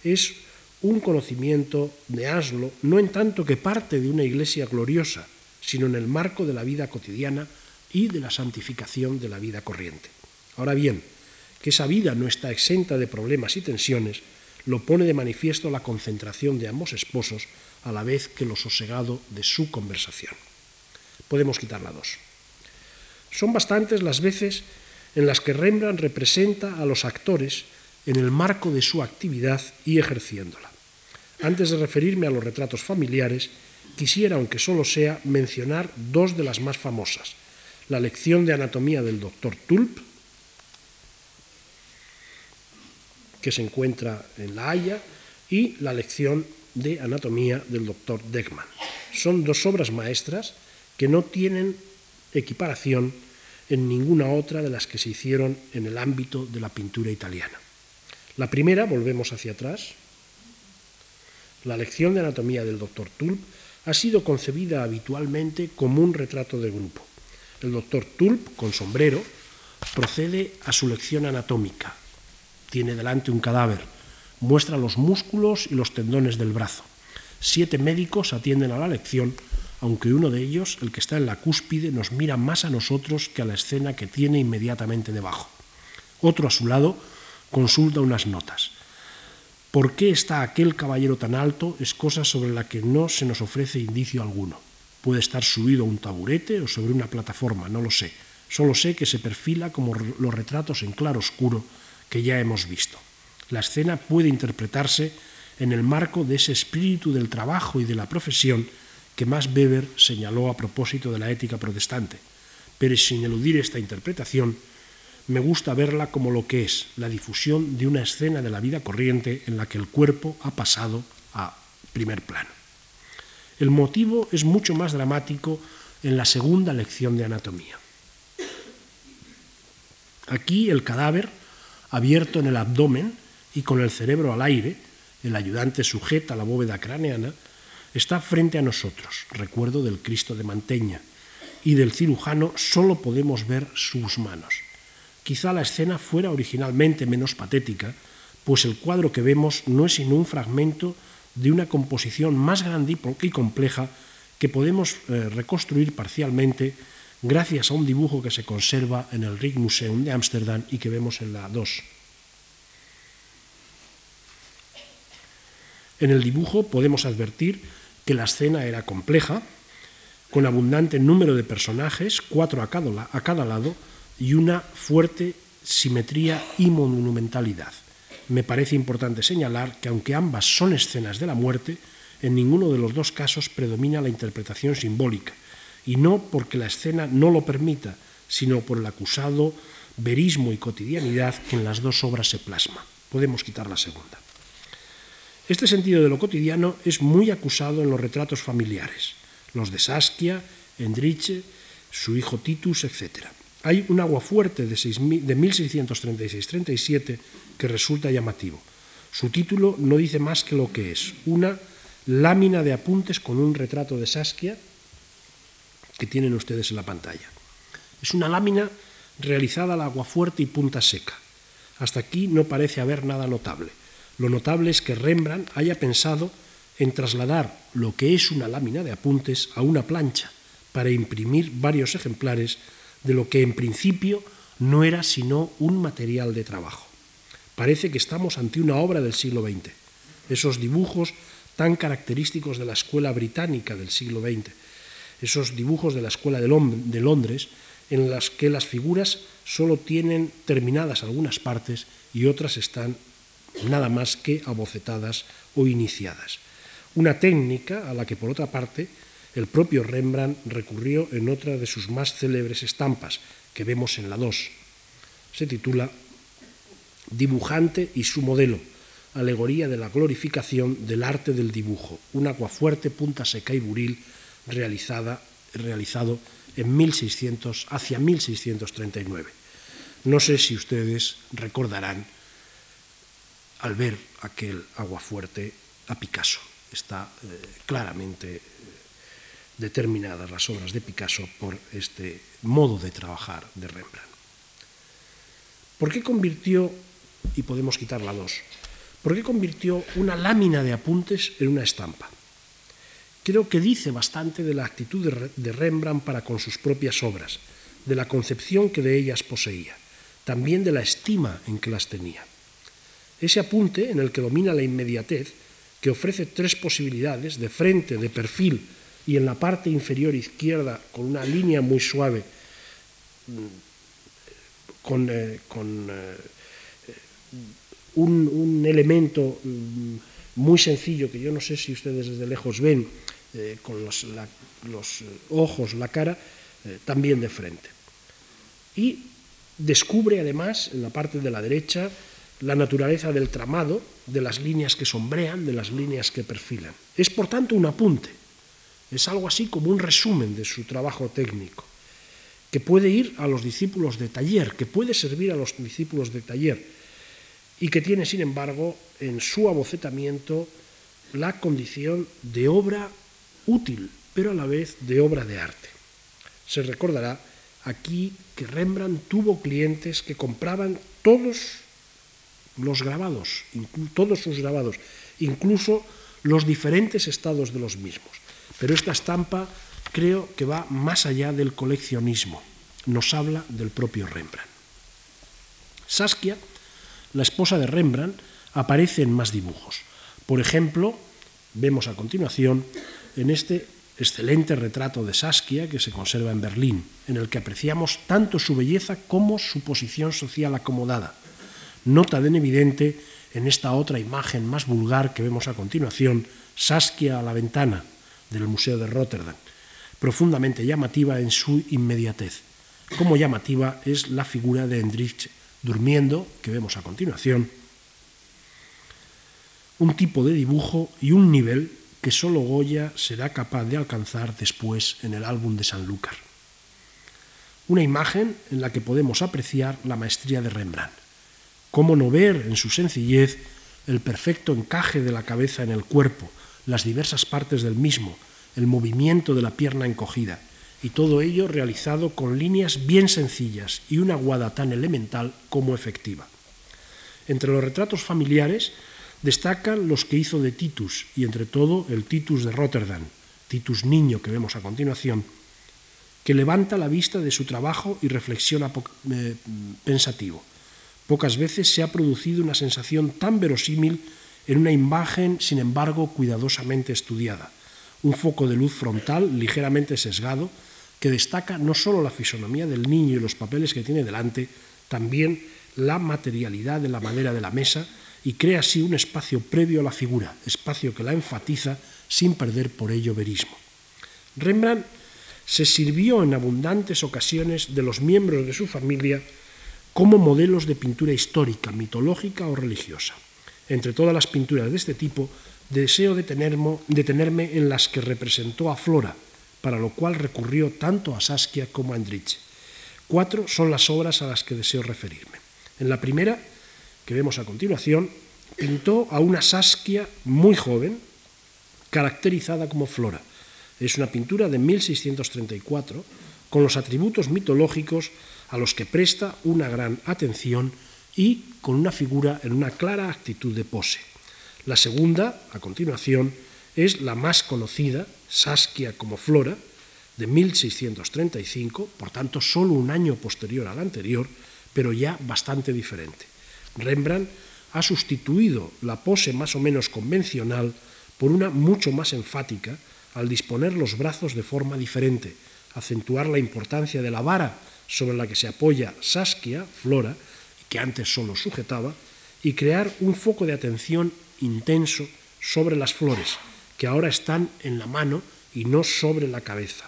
es un conocimiento de Aslo no en tanto que parte de una iglesia gloriosa, sino en el marco de la vida cotidiana y de la santificación de la vida corriente. Ahora bien, que esa vida no está exenta de problemas y tensiones, lo pone de manifiesto la concentración de ambos esposos a la vez que lo sosegado de su conversación. Podemos quitar la dos. Son bastantes las veces en las que Rembrandt representa a los actores en el marco de su actividad y ejerciéndola. Antes de referirme a los retratos familiares, quisiera, aunque solo sea, mencionar dos de las más famosas. La lección de anatomía del doctor Tulp, que se encuentra en La Haya, y la lección de anatomía del doctor Deckman. Son dos obras maestras que no tienen equiparación en ninguna otra de las que se hicieron en el ámbito de la pintura italiana. La primera, volvemos hacia atrás, la lección de anatomía del doctor Tulp ha sido concebida habitualmente como un retrato de grupo. El doctor Tulp, con sombrero, procede a su lección anatómica. Tiene delante un cadáver, muestra los músculos y los tendones del brazo. Siete médicos atienden a la lección aunque uno de ellos, el que está en la cúspide, nos mira más a nosotros que a la escena que tiene inmediatamente debajo. Otro a su lado consulta unas notas. ¿Por qué está aquel caballero tan alto? Es cosa sobre la que no se nos ofrece indicio alguno. Puede estar subido a un taburete o sobre una plataforma, no lo sé. Solo sé que se perfila como los retratos en claro oscuro que ya hemos visto. La escena puede interpretarse en el marco de ese espíritu del trabajo y de la profesión que Max Weber señaló a propósito de la ética protestante, pero sin eludir esta interpretación, me gusta verla como lo que es, la difusión de una escena de la vida corriente en la que el cuerpo ha pasado a primer plano. El motivo es mucho más dramático en la segunda lección de anatomía. Aquí el cadáver, abierto en el abdomen y con el cerebro al aire, el ayudante sujeta la bóveda craneana, está frente a nosotros, recuerdo del Cristo de Manteña, y del cirujano solo podemos ver sus manos. Quizá la escena fuera originalmente menos patética, pues el cuadro que vemos no es sino un fragmento de una composición más grande y compleja que podemos eh, reconstruir parcialmente gracias a un dibujo que se conserva en el Rijksmuseum de Ámsterdam y que vemos en la 2. En el dibujo podemos advertir que la escena era compleja, con abundante número de personajes, cuatro a a cada lado, y una fuerte simetría y monumentalidad. Me parece importante señalar que aunque ambas son escenas de la muerte, en ninguno de los dos casos predomina la interpretación simbólica, y no porque la escena no lo permita, sino por el acusado verismo y cotidianidad que en las dos obras se plasma. Podemos quitar la segunda. Este sentido de lo cotidiano es muy acusado en los retratos familiares, los de Saskia, Endriche, su hijo Titus, etc. Hay un agua fuerte de, 1636-37 que resulta llamativo. Su título no dice más que lo que es, una lámina de apuntes con un retrato de Saskia que tienen ustedes en la pantalla. Es una lámina realizada al agua fuerte y punta seca. Hasta aquí no parece haber nada notable. Lo notable es que Rembrandt haya pensado en trasladar lo que es una lámina de apuntes a una plancha para imprimir varios ejemplares de lo que en principio no era sino un material de trabajo. Parece que estamos ante una obra del siglo XX. Esos dibujos tan característicos de la escuela británica del siglo XX, esos dibujos de la escuela de Londres, en las que las figuras solo tienen terminadas algunas partes y otras están nada más que abocetadas o iniciadas. Una técnica a la que, por otra parte, el propio Rembrandt recurrió en otra de sus más célebres estampas, que vemos en la 2. Se titula Dibujante y su modelo, alegoría de la glorificación del arte del dibujo, un aguafuerte, punta seca y buril realizada, realizado en 1600, hacia 1639. No sé si ustedes recordarán al ver aquel aguafuerte a Picasso. Está eh, claramente determinadas las obras de Picasso por este modo de trabajar de Rembrandt. ¿Por qué convirtió, y podemos quitar la dos, por qué convirtió una lámina de apuntes en una estampa? Creo que dice bastante de la actitud de Rembrandt para con sus propias obras, de la concepción que de ellas poseía, también de la estima en que las tenía. Ese apunte, en el que domina la inmediatez, que ofrece tres posibilidades, de frente, de perfil y en la parte inferior izquierda, con una línea muy suave, mm, con, eh, eh, un, un, elemento mm, muy sencillo que yo no sé si ustedes desde lejos ven, eh, con los, los, ojos, la cara, también de frente. Y descubre además en la parte de la derecha la naturaleza del tramado, de las líneas que sombrean, de las líneas que perfilan. Es por tanto un apunte, es algo así como un resumen de su trabajo técnico, que puede ir a los discípulos de taller, que puede servir a los discípulos de taller, y que tiene, sin embargo, en su abocetamiento la condición de obra útil, pero a la vez de obra de arte. Se recordará aquí que Rembrandt tuvo clientes que compraban todos los grabados, todos sus grabados, incluso los diferentes estados de los mismos. Pero esta estampa creo que va más allá del coleccionismo, nos habla del propio Rembrandt. Saskia, la esposa de Rembrandt, aparece en más dibujos. Por ejemplo, vemos a continuación en este excelente retrato de Saskia que se conserva en Berlín, en el que apreciamos tanto su belleza como su posición social acomodada nota en evidente en esta otra imagen más vulgar que vemos a continuación, Saskia a la ventana del Museo de Rotterdam, profundamente llamativa en su inmediatez. Como llamativa es la figura de Hendrich durmiendo, que vemos a continuación, un tipo de dibujo y un nivel que solo Goya será capaz de alcanzar después en el álbum de Sanlúcar. Una imagen en la que podemos apreciar la maestría de Rembrandt. ¿Cómo no ver en su sencillez el perfecto encaje de la cabeza en el cuerpo, las diversas partes del mismo, el movimiento de la pierna encogida, y todo ello realizado con líneas bien sencillas y una guada tan elemental como efectiva. Entre los retratos familiares destacan los que hizo de Titus, y entre todo el Titus de Rotterdam, Titus niño que vemos a continuación, que levanta la vista de su trabajo y reflexiona eh, pensativo. Pocas veces se ha producido una sensación tan verosímil en una imagen, sin embargo, cuidadosamente estudiada. Un foco de luz frontal ligeramente sesgado que destaca no solo la fisonomía del niño y los papeles que tiene delante, también la materialidad de la madera de la mesa y crea así un espacio previo a la figura, espacio que la enfatiza sin perder por ello verismo. Rembrandt se sirvió en abundantes ocasiones de los miembros de su familia como modelos de pintura histórica, mitológica o religiosa. Entre todas las pinturas de este tipo, deseo detenerme en las que representó a Flora, para lo cual recurrió tanto a Saskia como a Andrich. Cuatro son las obras a las que deseo referirme. En la primera, que vemos a continuación, pintó a una Saskia muy joven, caracterizada como Flora. Es una pintura de 1634, con los atributos mitológicos a los que presta una gran atención y con una figura en una clara actitud de pose. La segunda, a continuación, es la más conocida, Saskia como Flora, de 1635, por tanto solo un año posterior al anterior, pero ya bastante diferente. Rembrandt ha sustituido la pose más o menos convencional por una mucho más enfática al disponer los brazos de forma diferente, acentuar la importancia de la vara sobre la que se apoya Saskia, Flora, que antes solo sujetaba, y crear un foco de atención intenso sobre las flores, que ahora están en la mano y no sobre la cabeza.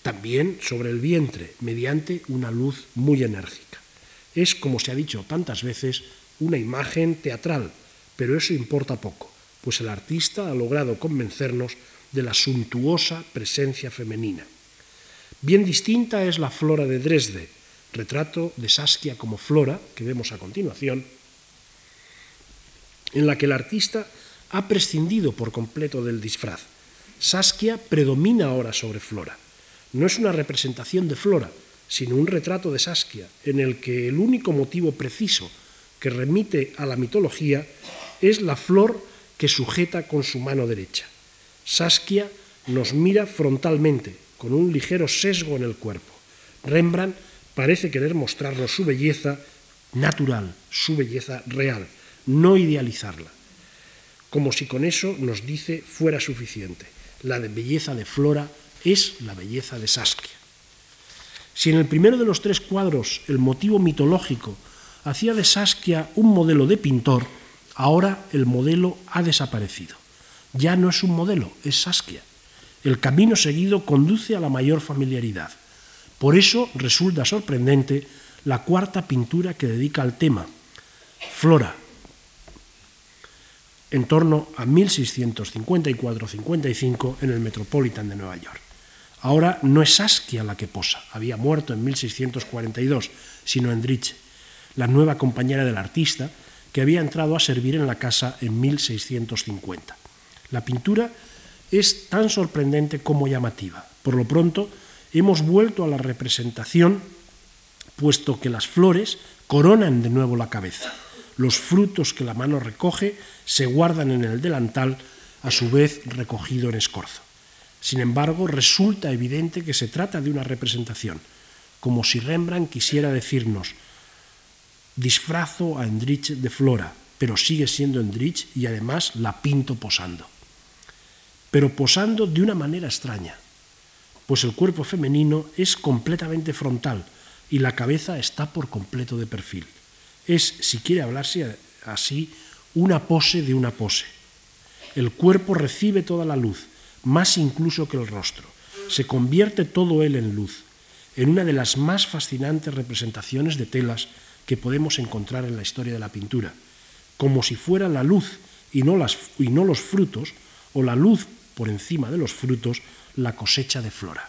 También sobre el vientre, mediante una luz muy enérgica. Es, como se ha dicho tantas veces, una imagen teatral, pero eso importa poco, pues el artista ha logrado convencernos de la suntuosa presencia femenina. Bien distinta es la flora de Dresde, retrato de Saskia como flora, que vemos a continuación, en la que el artista ha prescindido por completo del disfraz. Saskia predomina ahora sobre Flora. No es una representación de Flora, sino un retrato de Saskia, en el que el único motivo preciso que remite a la mitología es la flor que sujeta con su mano derecha. Saskia nos mira frontalmente, con un ligero sesgo en el cuerpo. Rembrandt parece querer mostrarnos su belleza natural, su belleza real, no idealizarla, como si con eso nos dice fuera suficiente. La belleza de Flora es la belleza de Saskia. Si en el primero de los tres cuadros el motivo mitológico hacía de Saskia un modelo de pintor, ahora el modelo ha desaparecido. Ya no es un modelo, es Saskia. El camino seguido conduce a la mayor familiaridad. Por eso resulta sorprendente la cuarta pintura que dedica al tema, Flora, en torno a 1654-55 en el Metropolitan de Nueva York. Ahora no es Saskia la que posa, había muerto en 1642, sino Endriche, la nueva compañera del artista que había entrado a servir en la casa en 1650. La pintura es tan sorprendente como llamativa. Por lo pronto, hemos vuelto a la representación, puesto que las flores coronan de nuevo la cabeza. Los frutos que la mano recoge se guardan en el delantal, a su vez recogido en escorzo. Sin embargo, resulta evidente que se trata de una representación, como si Rembrandt quisiera decirnos, disfrazo a Endrich de Flora, pero sigue siendo Endrich y además la pinto posando. Pero posando de una manera extraña, pues el cuerpo femenino es completamente frontal y la cabeza está por completo de perfil. Es, si quiere hablarse así, una pose de una pose. El cuerpo recibe toda la luz, más incluso que el rostro. Se convierte todo él en luz, en una de las más fascinantes representaciones de telas que podemos encontrar en la historia de la pintura, como si fuera la luz y no, las, y no los frutos, o la luz por encima de los frutos, la cosecha de flora.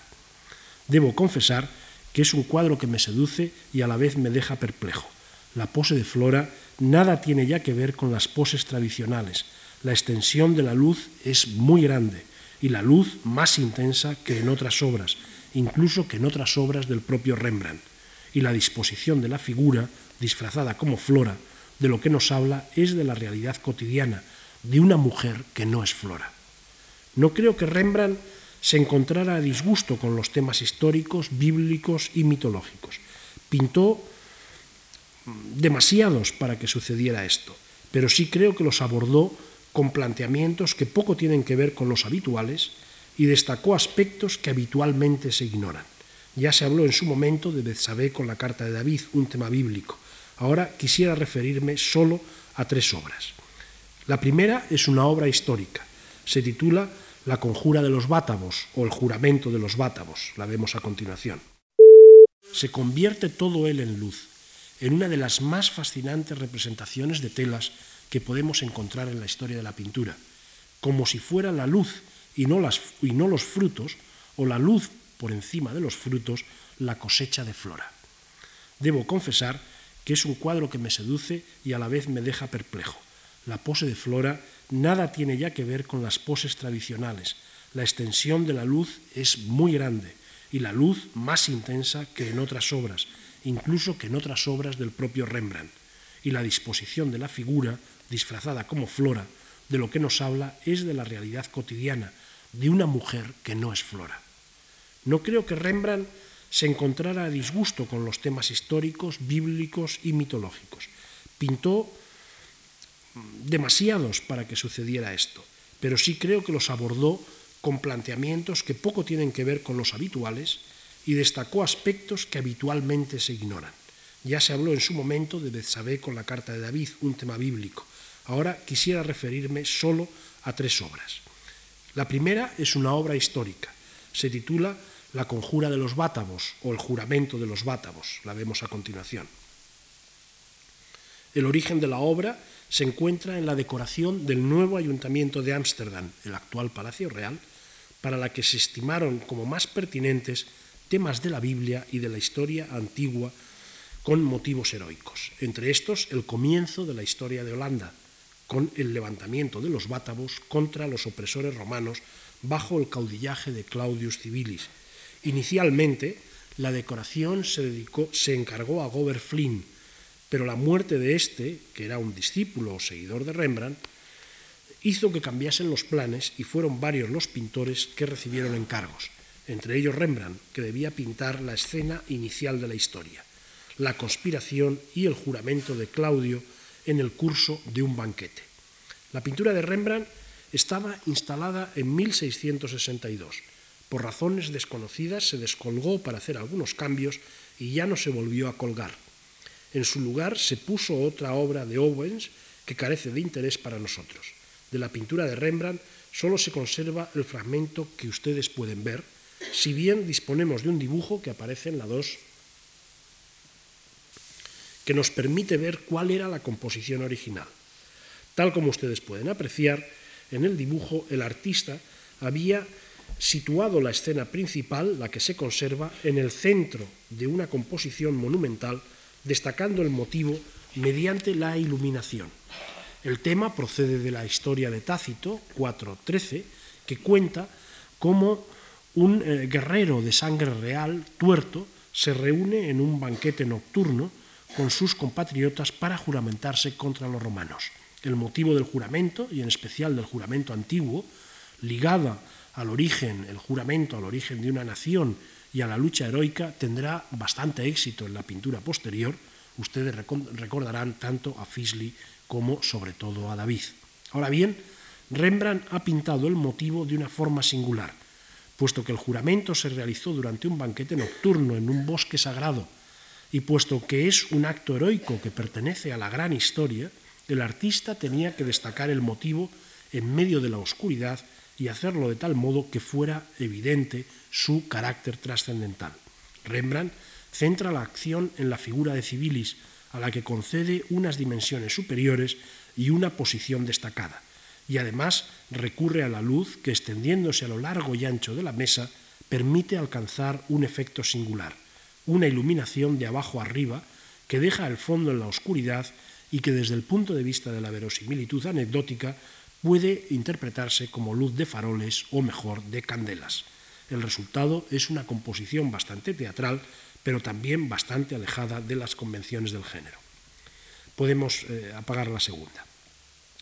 Debo confesar que es un cuadro que me seduce y a la vez me deja perplejo. La pose de flora nada tiene ya que ver con las poses tradicionales. La extensión de la luz es muy grande y la luz más intensa que en otras obras, incluso que en otras obras del propio Rembrandt. Y la disposición de la figura, disfrazada como flora, de lo que nos habla es de la realidad cotidiana, de una mujer que no es flora. No creo que Rembrandt se encontrara a disgusto con los temas históricos, bíblicos y mitológicos. Pintó demasiados para que sucediera esto, pero sí creo que los abordó con planteamientos que poco tienen que ver con los habituales y destacó aspectos que habitualmente se ignoran. Ya se habló en su momento de Betsabé con la carta de David, un tema bíblico. Ahora quisiera referirme solo a tres obras. La primera es una obra histórica. Se titula La conjura de los bátavos o el juramento de los bátavos, la vemos a continuación. Se convierte todo él en luz, en una de las más fascinantes representaciones de telas que podemos encontrar en la historia de la pintura, como si fuera la luz y no, las, y no los frutos, o la luz por encima de los frutos, la cosecha de Flora. Debo confesar que es un cuadro que me seduce y a la vez me deja perplejo. La pose de Flora nada tiene ya que ver con las poses tradicionales. La extensión de la luz es muy grande y la luz más intensa que en otras obras, incluso que en otras obras del propio Rembrandt. Y la disposición de la figura, disfrazada como Flora, de lo que nos habla es de la realidad cotidiana, de una mujer que no es Flora. No creo que Rembrandt se encontrara a disgusto con los temas históricos, bíblicos y mitológicos. Pintó demasiados para que sucediera esto, pero sí creo que los abordó con planteamientos que poco tienen que ver con los habituales y destacó aspectos que habitualmente se ignoran. Ya se habló en su momento de Betsabé con la carta de David, un tema bíblico. Ahora quisiera referirme solo a tres obras. La primera es una obra histórica. Se titula La conjura de los bátavos o el juramento de los bátavos. La vemos a continuación. El origen de la obra se encuentra en la decoración del nuevo ayuntamiento de Ámsterdam, el actual Palacio Real, para la que se estimaron como más pertinentes temas de la Biblia y de la historia antigua con motivos heroicos. Entre estos, el comienzo de la historia de Holanda, con el levantamiento de los bátavos contra los opresores romanos bajo el caudillaje de Claudius Civilis. Inicialmente, la decoración se, dedicó, se encargó a Gobert Flynn, pero la muerte de este, que era un discípulo o seguidor de Rembrandt, hizo que cambiasen los planes y fueron varios los pintores que recibieron encargos, entre ellos Rembrandt, que debía pintar la escena inicial de la historia, la conspiración y el juramento de Claudio en el curso de un banquete. La pintura de Rembrandt estaba instalada en 1662. Por razones desconocidas se descolgó para hacer algunos cambios y ya no se volvió a colgar. En su lugar se puso otra obra de Owens que carece de interés para nosotros. De la pintura de Rembrandt solo se conserva el fragmento que ustedes pueden ver, si bien disponemos de un dibujo que aparece en la 2 que nos permite ver cuál era la composición original. Tal como ustedes pueden apreciar, en el dibujo el artista había situado la escena principal, la que se conserva, en el centro de una composición monumental, destacando el motivo mediante la iluminación. El tema procede de la historia de Tácito, 4.13, que cuenta cómo un eh, guerrero de sangre real, tuerto, se reúne en un banquete nocturno con sus compatriotas para juramentarse contra los romanos. El motivo del juramento, y en especial del juramento antiguo, ligada al origen, el juramento al origen de una nación y a la lucha heroica, tendrá bastante éxito en la pintura posterior. Ustedes recordarán tanto a Fisley como sobre todo a David. Ahora bien, Rembrandt ha pintado el motivo de una forma singular, puesto que el juramento se realizó durante un banquete nocturno en un bosque sagrado y puesto que es un acto heroico que pertenece a la gran historia, el artista tenía que destacar el motivo en medio de la oscuridad y hacerlo de tal modo que fuera evidente su carácter trascendental. Rembrandt centra la acción en la figura de Civilis, a la que concede unas dimensiones superiores y una posición destacada, y además recurre a la luz que, extendiéndose a lo largo y ancho de la mesa, permite alcanzar un efecto singular una iluminación de abajo arriba que deja el fondo en la oscuridad y que desde el punto de vista de la verosimilitud anecdótica puede interpretarse como luz de faroles o mejor de candelas. El resultado es una composición bastante teatral, pero también bastante alejada de las convenciones del género. Podemos eh, apagar la segunda.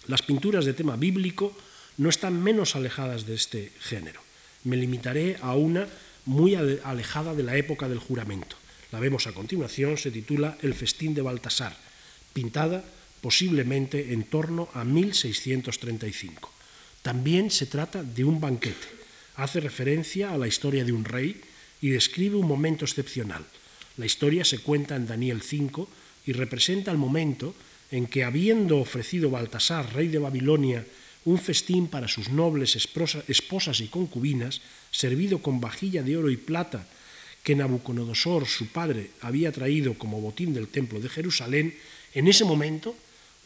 Las pinturas de tema bíblico no están menos alejadas de este género. Me limitaré a una muy alejada de la época del juramento. La vemos a continuación, se titula El festín de Baltasar, pintada posiblemente en torno a 1635. También se trata de un banquete. Hace referencia a la historia de un rey y describe un momento excepcional. La historia se cuenta en Daniel 5 y representa el momento en que, habiendo ofrecido Baltasar, rey de Babilonia, un festín para sus nobles esposas y concubinas, servido con vajilla de oro y plata que Nabucodonosor, su padre, había traído como botín del templo de Jerusalén, en ese momento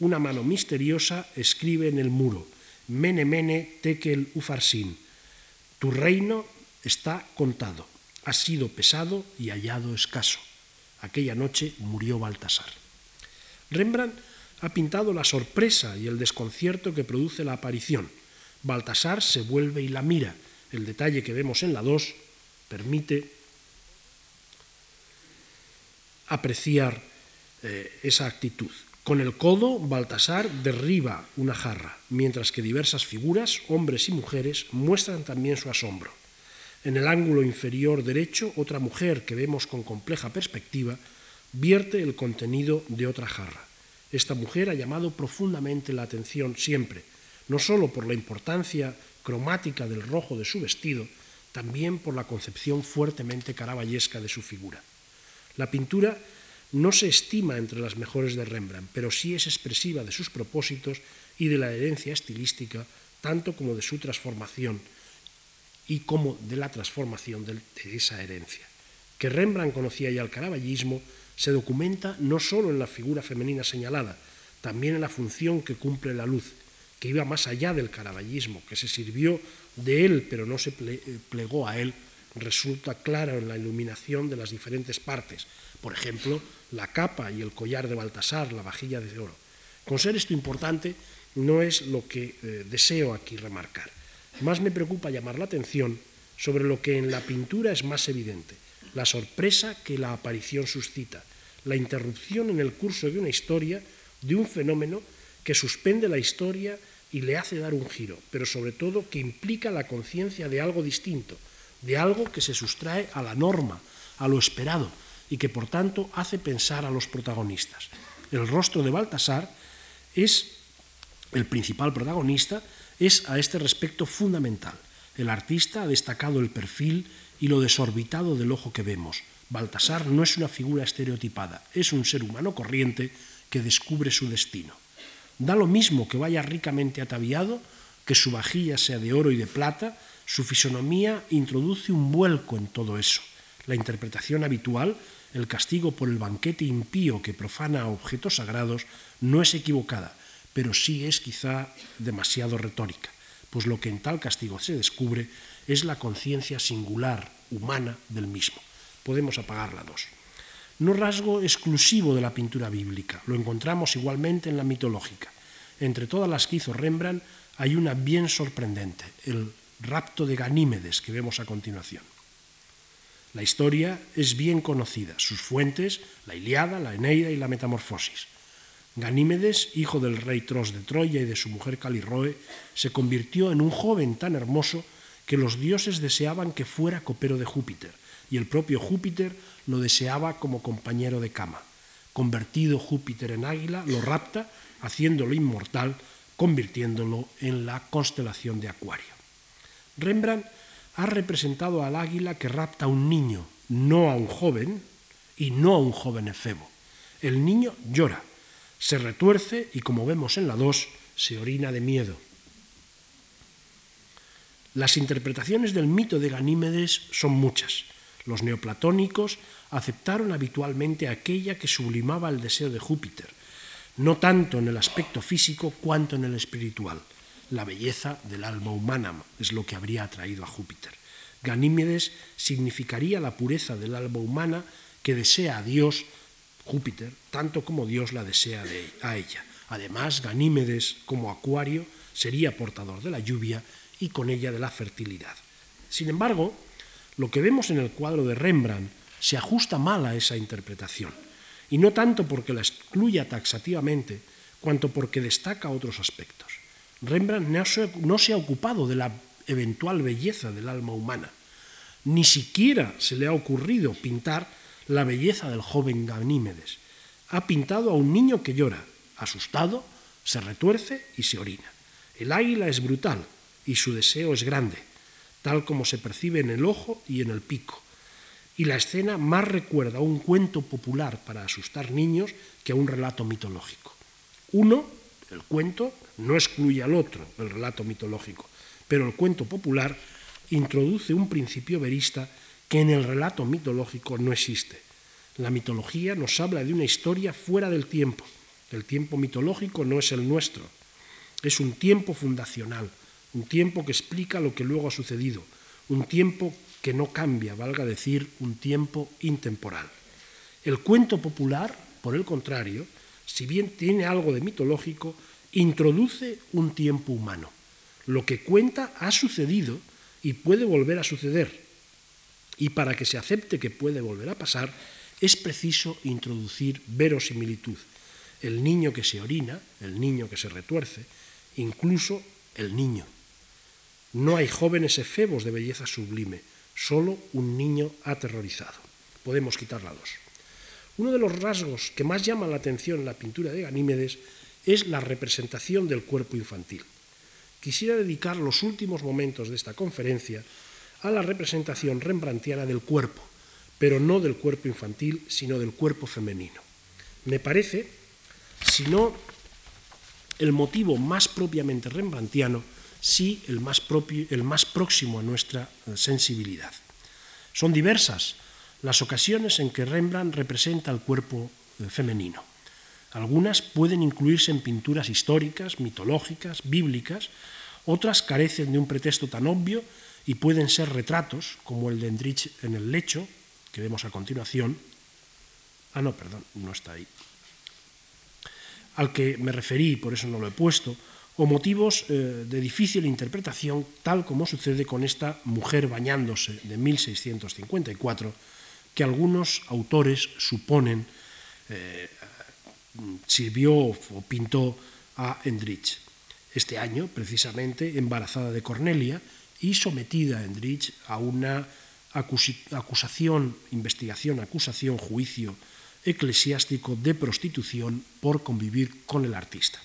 una mano misteriosa escribe en el muro, Mene Mene Tekel Ufarsin, tu reino está contado, ha sido pesado y hallado escaso. Aquella noche murió Baltasar. Rembrandt ha pintado la sorpresa y el desconcierto que produce la aparición. Baltasar se vuelve y la mira. El detalle que vemos en la 2 permite apreciar eh, esa actitud. Con el codo, Baltasar derriba una jarra, mientras que diversas figuras, hombres y mujeres, muestran también su asombro. En el ángulo inferior derecho, otra mujer que vemos con compleja perspectiva vierte el contenido de otra jarra. Esta mujer ha llamado profundamente la atención siempre, no sólo por la importancia cromática del rojo de su vestido, también por la concepción fuertemente caraballesca de su figura. La pintura no se estima entre las mejores de Rembrandt, pero sí es expresiva de sus propósitos y de la herencia estilística, tanto como de su transformación y como de la transformación de, esa herencia. Que Rembrandt conocía ya el caraballismo se documenta no solo en la figura femenina señalada, también en la función que cumple la luz, que iba más allá del caraballismo, que se sirvió de él pero no se plegó a él, resulta claro en la iluminación de las diferentes partes, por ejemplo, la capa y el collar de Baltasar, la vajilla de oro. Con ser esto importante no es lo que eh, deseo aquí remarcar. Más me preocupa llamar la atención sobre lo que en la pintura es más evidente, la sorpresa que la aparición suscita, la interrupción en el curso de una historia, de un fenómeno que suspende la historia y le hace dar un giro, pero sobre todo que implica la conciencia de algo distinto, de algo que se sustrae a la norma, a lo esperado, y que por tanto hace pensar a los protagonistas. El rostro de Baltasar es el principal protagonista, es a este respecto fundamental. El artista ha destacado el perfil y lo desorbitado del ojo que vemos. Baltasar no es una figura estereotipada, es un ser humano corriente que descubre su destino. Da lo mismo que vaya ricamente ataviado, que su vajilla sea de oro y de plata, su fisonomía introduce un vuelco en todo eso. La interpretación habitual, el castigo por el banquete impío que profana objetos sagrados, no es equivocada, pero sí es quizá demasiado retórica, pues lo que en tal castigo se descubre es la conciencia singular, humana del mismo. Podemos apagar la dos. No rasgo exclusivo de la pintura bíblica, lo encontramos igualmente en la mitológica. Entre todas las que hizo Rembrandt hay una bien sorprendente, el rapto de Ganímedes que vemos a continuación. La historia es bien conocida, sus fuentes, la Iliada, la Eneida y la Metamorfosis. Ganímedes, hijo del rey Tros de Troya y de su mujer Caliroe, se convirtió en un joven tan hermoso que los dioses deseaban que fuera copero de Júpiter, y el propio Júpiter lo deseaba como compañero de cama. Convertido Júpiter en águila, lo rapta, haciéndolo inmortal, convirtiéndolo en la constelación de Acuario. Rembrandt ha representado al águila que rapta a un niño, no a un joven, y no a un joven efebo. El niño llora, se retuerce y, como vemos en la 2, se orina de miedo. Las interpretaciones del mito de Ganímedes son muchas. Los neoplatónicos aceptaron habitualmente aquella que sublimaba el deseo de Júpiter, no tanto en el aspecto físico cuanto en el espiritual. La belleza del alma humana es lo que habría atraído a Júpiter. Ganímedes significaría la pureza del alma humana que desea a Dios, Júpiter, tanto como Dios la desea a ella. Además, Ganímedes, como acuario, sería portador de la lluvia y con ella de la fertilidad. Sin embargo, lo que vemos en el cuadro de Rembrandt se ajusta mal a esa interpretación, y no tanto porque la excluya taxativamente, cuanto porque destaca otros aspectos. Rembrandt no se ha ocupado de la eventual belleza del alma humana, ni siquiera se le ha ocurrido pintar la belleza del joven Ganímedes. Ha pintado a un niño que llora, asustado, se retuerce y se orina. El águila es brutal, y su deseo es grande, tal como se percibe en el ojo y en el pico. Y la escena más recuerda a un cuento popular para asustar niños que a un relato mitológico. Uno, El cuento no excluye al otro, el relato mitológico, pero el cuento popular introduce un principio verista que en el relato mitológico no existe. La mitología nos habla de una historia fuera del tiempo. El tiempo mitológico no es el nuestro. Es un tiempo fundacional, un tiempo que explica lo que luego ha sucedido, un tiempo que no cambia, valga decir, un tiempo intemporal. El cuento popular, por el contrario, si bien tiene algo de mitológico, introduce un tiempo humano. Lo que cuenta ha sucedido y puede volver a suceder. Y para que se acepte que puede volver a pasar, es preciso introducir verosimilitud. El niño que se orina, el niño que se retuerce, incluso el niño. No hay jóvenes efebos de belleza sublime, solo un niño aterrorizado. Podemos quitar la dos. Uno de los rasgos que más llama la atención en la pintura de Ganímedes es la representación del cuerpo infantil. Quisiera dedicar los últimos momentos de esta conferencia a la representación rembrandtiana del cuerpo, pero no del cuerpo infantil, sino del cuerpo femenino. Me parece, si no el motivo más propiamente rembrandtiano, sí el más, propio, el más próximo a nuestra eh, sensibilidad. Son diversas las ocasiones en que Rembrandt representa el cuerpo eh, femenino. Algunas pueden incluirse en pinturas históricas, mitológicas, bíblicas, otras carecen de un pretexto tan obvio y pueden ser retratos, como el de Endrich en el lecho, que vemos a continuación. Ah, no, perdón, no está ahí. Al que me referí, por eso no lo he puesto, o motivos eh, de difícil interpretación, tal como sucede con esta Mujer bañándose de 1654, que algunos autores suponen eh, sirvió o pintó a Endrich. Este año, precisamente, embarazada de Cornelia y sometida a Endrich a una acusación, investigación, acusación, juicio eclesiástico de prostitución por convivir con el artista.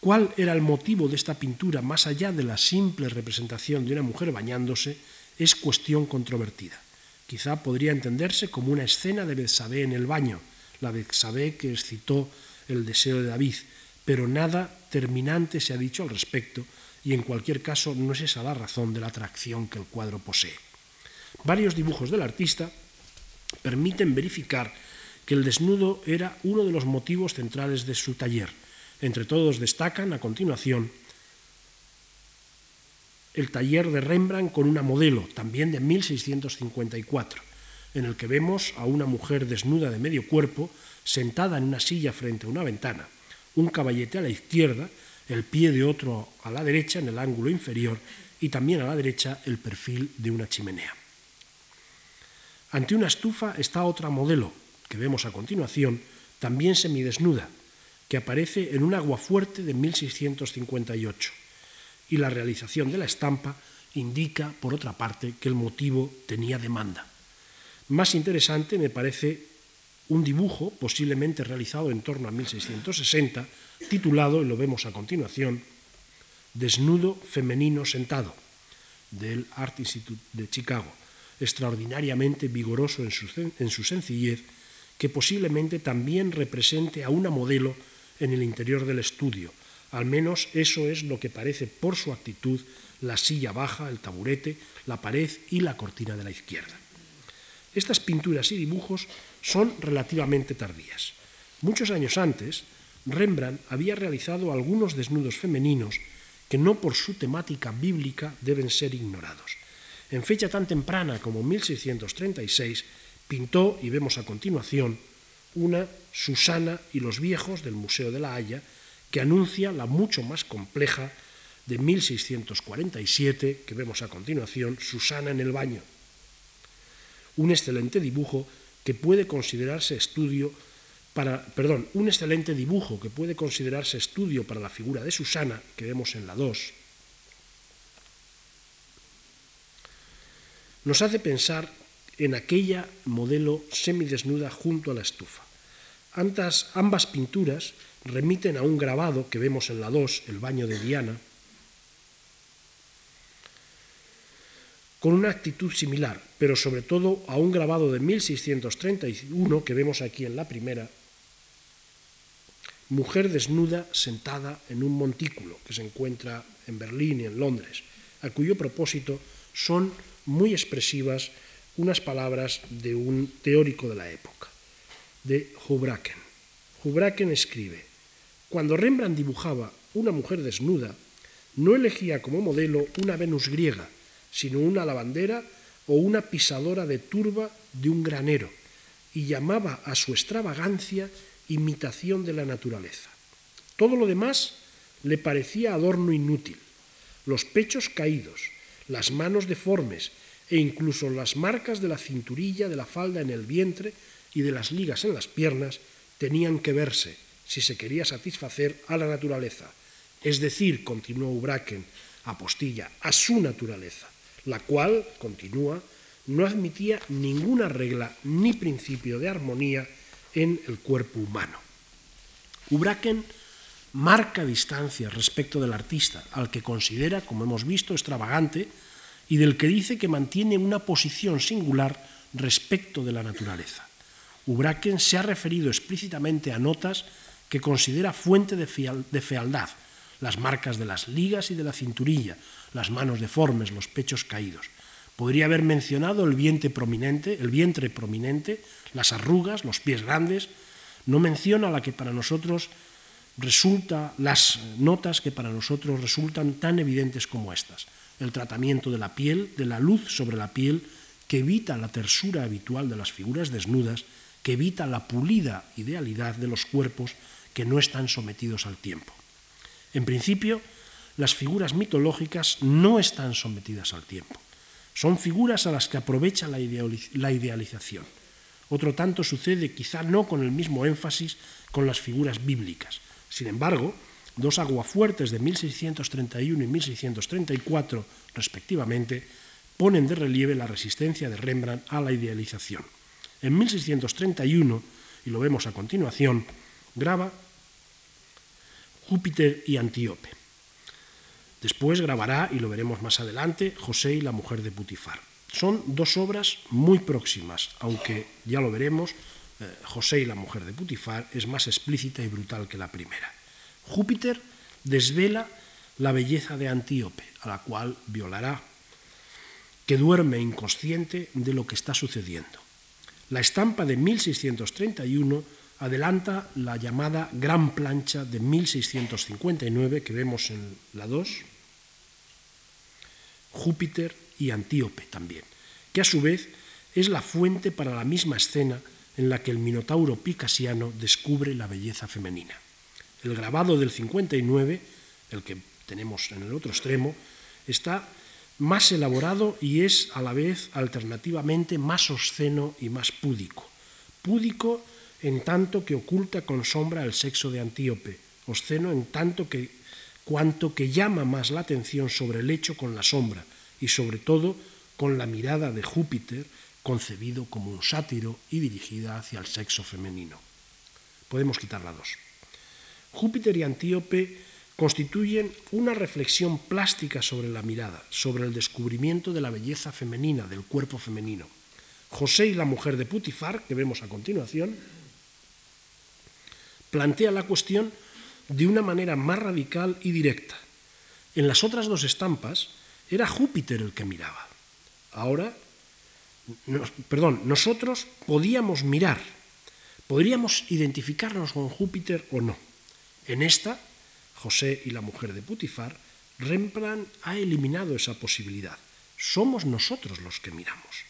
¿Cuál era el motivo de esta pintura más allá de la simple representación de una mujer bañándose? Es cuestión controvertida. Quizá podría entenderse como una escena de Betsabé en el baño, la Betsabé que excitó el deseo de David, pero nada terminante se ha dicho al respecto y en cualquier caso no es esa la razón de la atracción que el cuadro posee. Varios dibujos del artista permiten verificar que el desnudo era uno de los motivos centrales de su taller entre todos destacan a continuación el taller de Rembrandt con una modelo, también de 1654, en el que vemos a una mujer desnuda de medio cuerpo, sentada en una silla frente a una ventana, un caballete a la izquierda, el pie de otro a la derecha en el ángulo inferior y también a la derecha el perfil de una chimenea. Ante una estufa está otra modelo, que vemos a continuación, también semidesnuda, que aparece en un aguafuerte de 1658. Y la realización de la estampa indica, por otra parte, que el motivo tenía demanda. Más interesante me parece un dibujo, posiblemente realizado en torno a 1660, titulado, y lo vemos a continuación, Desnudo femenino sentado, del Art Institute de Chicago, extraordinariamente vigoroso en su, en su sencillez, que posiblemente también represente a una modelo en el interior del estudio. Al menos eso es lo que parece por su actitud la silla baja, el taburete, la pared y la cortina de la izquierda. Estas pinturas y dibujos son relativamente tardías. Muchos años antes, Rembrandt había realizado algunos desnudos femeninos que no por su temática bíblica deben ser ignorados. En fecha tan temprana como 1636, pintó, y vemos a continuación, una Susana y los viejos del Museo de la Haya, que anuncia la mucho más compleja de 1647, que vemos a continuación, Susana en el baño. Un excelente dibujo que puede considerarse estudio para, perdón, un excelente dibujo que puede considerarse estudio para la figura de Susana, que vemos en la 2, nos hace pensar en aquella modelo semidesnuda junto a la estufa. ambas pinturas remiten a un grabado que vemos en la 2, el baño de Diana, con una actitud similar, pero sobre todo a un grabado de 1631 que vemos aquí en la primera, mujer desnuda sentada en un montículo que se encuentra en Berlín y en Londres, a cuyo propósito son muy expresivas unas palabras de un teórico de la época, de Houbraken. Houbraken escribe, cuando Rembrandt dibujaba una mujer desnuda, no elegía como modelo una Venus griega, sino una lavandera o una pisadora de turba de un granero, y llamaba a su extravagancia imitación de la naturaleza. Todo lo demás le parecía adorno inútil. Los pechos caídos, las manos deformes e incluso las marcas de la cinturilla, de la falda en el vientre y de las ligas en las piernas tenían que verse si se quería satisfacer a la naturaleza, es decir, continuó Ubraken, apostilla, a su naturaleza, la cual, continúa, no admitía ninguna regla ni principio de armonía en el cuerpo humano. Ubraken marca distancia respecto del artista, al que considera, como hemos visto, extravagante, y del que dice que mantiene una posición singular respecto de la naturaleza. Ubraken se ha referido explícitamente a notas que considera fuente de, fealdad, las marcas de las ligas y de la cinturilla, las manos deformes, los pechos caídos. Podría haber mencionado el vientre prominente, el vientre prominente, las arrugas, los pies grandes. No menciona la que para nosotros resulta las notas que para nosotros resultan tan evidentes como estas el tratamiento de la piel, de la luz sobre la piel, que evita la tersura habitual de las figuras desnudas, que evita la pulida idealidad de los cuerpos que no están sometidos al tiempo. En principio, las figuras mitológicas no están sometidas al tiempo. Son figuras a las que aprovecha la, idealización. Otro tanto sucede, quizá no con el mismo énfasis, con las figuras bíblicas. Sin embargo, dos aguafuertes de 1631 y 1634, respectivamente, ponen de relieve la resistencia de Rembrandt a la idealización. En 1631, y lo vemos a continuación, graba Júpiter y Antíope. Después grabará, y lo veremos más adelante, José y la mujer de Putifar. Son dos obras muy próximas, aunque ya lo veremos, eh, José y la mujer de Putifar es más explícita y brutal que la primera. Júpiter desvela la belleza de Antíope, a la cual violará, que duerme inconsciente de lo que está sucediendo. La estampa de 1631 adelanta la llamada Gran Plancha de 1659 que vemos en la 2, Júpiter y Antíope también, que a su vez es la fuente para la misma escena en la que el Minotauro picasiano descubre la belleza femenina. El grabado del 59, el que tenemos en el otro extremo, está más elaborado y es a la vez alternativamente más obsceno y más púdico. Púdico en tanto que oculta con sombra el sexo de Antíope, obsceno en tanto que cuanto que llama más la atención sobre el hecho con la sombra y sobre todo con la mirada de Júpiter concebido como un sátiro y dirigida hacia el sexo femenino. Podemos quitar la dos. Júpiter y Antíope constituyen una reflexión plástica sobre la mirada, sobre el descubrimiento de la belleza femenina, del cuerpo femenino. José y la mujer de Putifar, que vemos a continuación, plantea la cuestión de una manera más radical y directa. En las otras dos estampas era Júpiter el que miraba. Ahora, perdón, nosotros podíamos mirar, podríamos identificarnos con Júpiter o no. En esta, José y la mujer de Putifar, Rembrandt ha eliminado esa posibilidad. Somos nosotros los que miramos.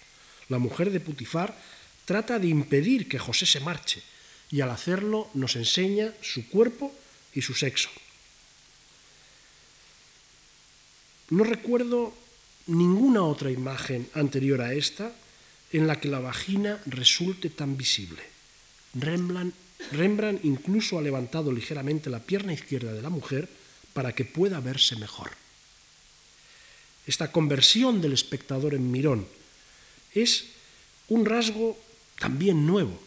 La mujer de Putifar trata de impedir que José se marche y al hacerlo nos enseña su cuerpo y su sexo. No recuerdo ninguna otra imagen anterior a esta en la que la vagina resulte tan visible. Rembrandt Rembrandt incluso ha levantado ligeramente la pierna izquierda de la mujer para que pueda verse mejor. Esta conversión del espectador en mirón es un rasgo también nuevo,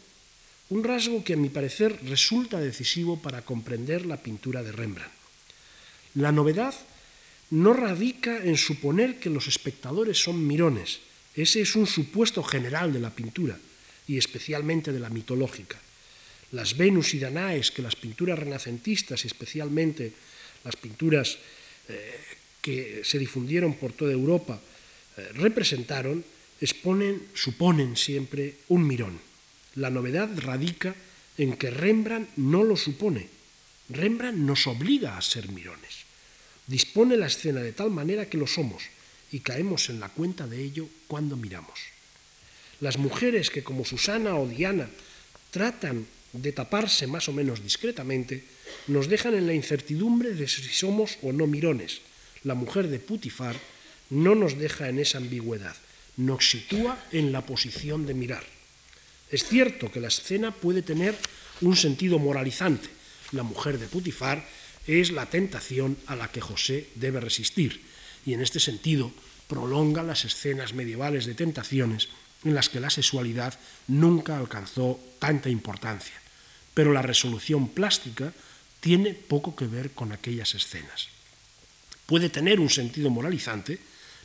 un rasgo que a mi parecer resulta decisivo para comprender la pintura de Rembrandt. La novedad no radica en suponer que los espectadores son mirones, ese es un supuesto general de la pintura y especialmente de la mitológica. las Venus y Danaes que las pinturas renacentistas y especialmente las pinturas eh, que se difundieron por toda Europa eh, representaron, exponen, suponen siempre un mirón. La novedad radica en que Rembrandt no lo supone. Rembrandt nos obliga a ser mirones. Dispone la escena de tal manera que lo somos y caemos en la cuenta de ello cuando miramos. Las mujeres que como Susana o Diana tratan de taparse más o menos discretamente, nos dejan en la incertidumbre de si somos o no mirones. La mujer de Putifar no nos deja en esa ambigüedad, nos sitúa en la posición de mirar. Es cierto que la escena puede tener un sentido moralizante. La mujer de Putifar es la tentación a la que José debe resistir, y en este sentido prolonga las escenas medievales de tentaciones en las que la sexualidad nunca alcanzó tanta importancia. Pero la resolución plástica tiene poco que ver con aquellas escenas. Puede tener un sentido moralizante,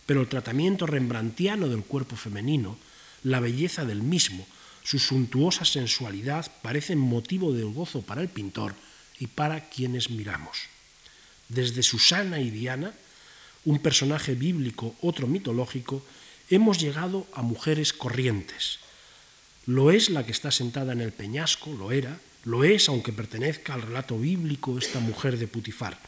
pero el tratamiento rembrandtiano del cuerpo femenino, la belleza del mismo, su suntuosa sensualidad parecen motivo del gozo para el pintor y para quienes miramos. Desde Susana y Diana, un personaje bíblico, otro mitológico, hemos llegado a mujeres corrientes. Lo es la que está sentada en el peñasco, lo era, lo es aunque pertenezca al relato bíblico esta mujer de Putifar.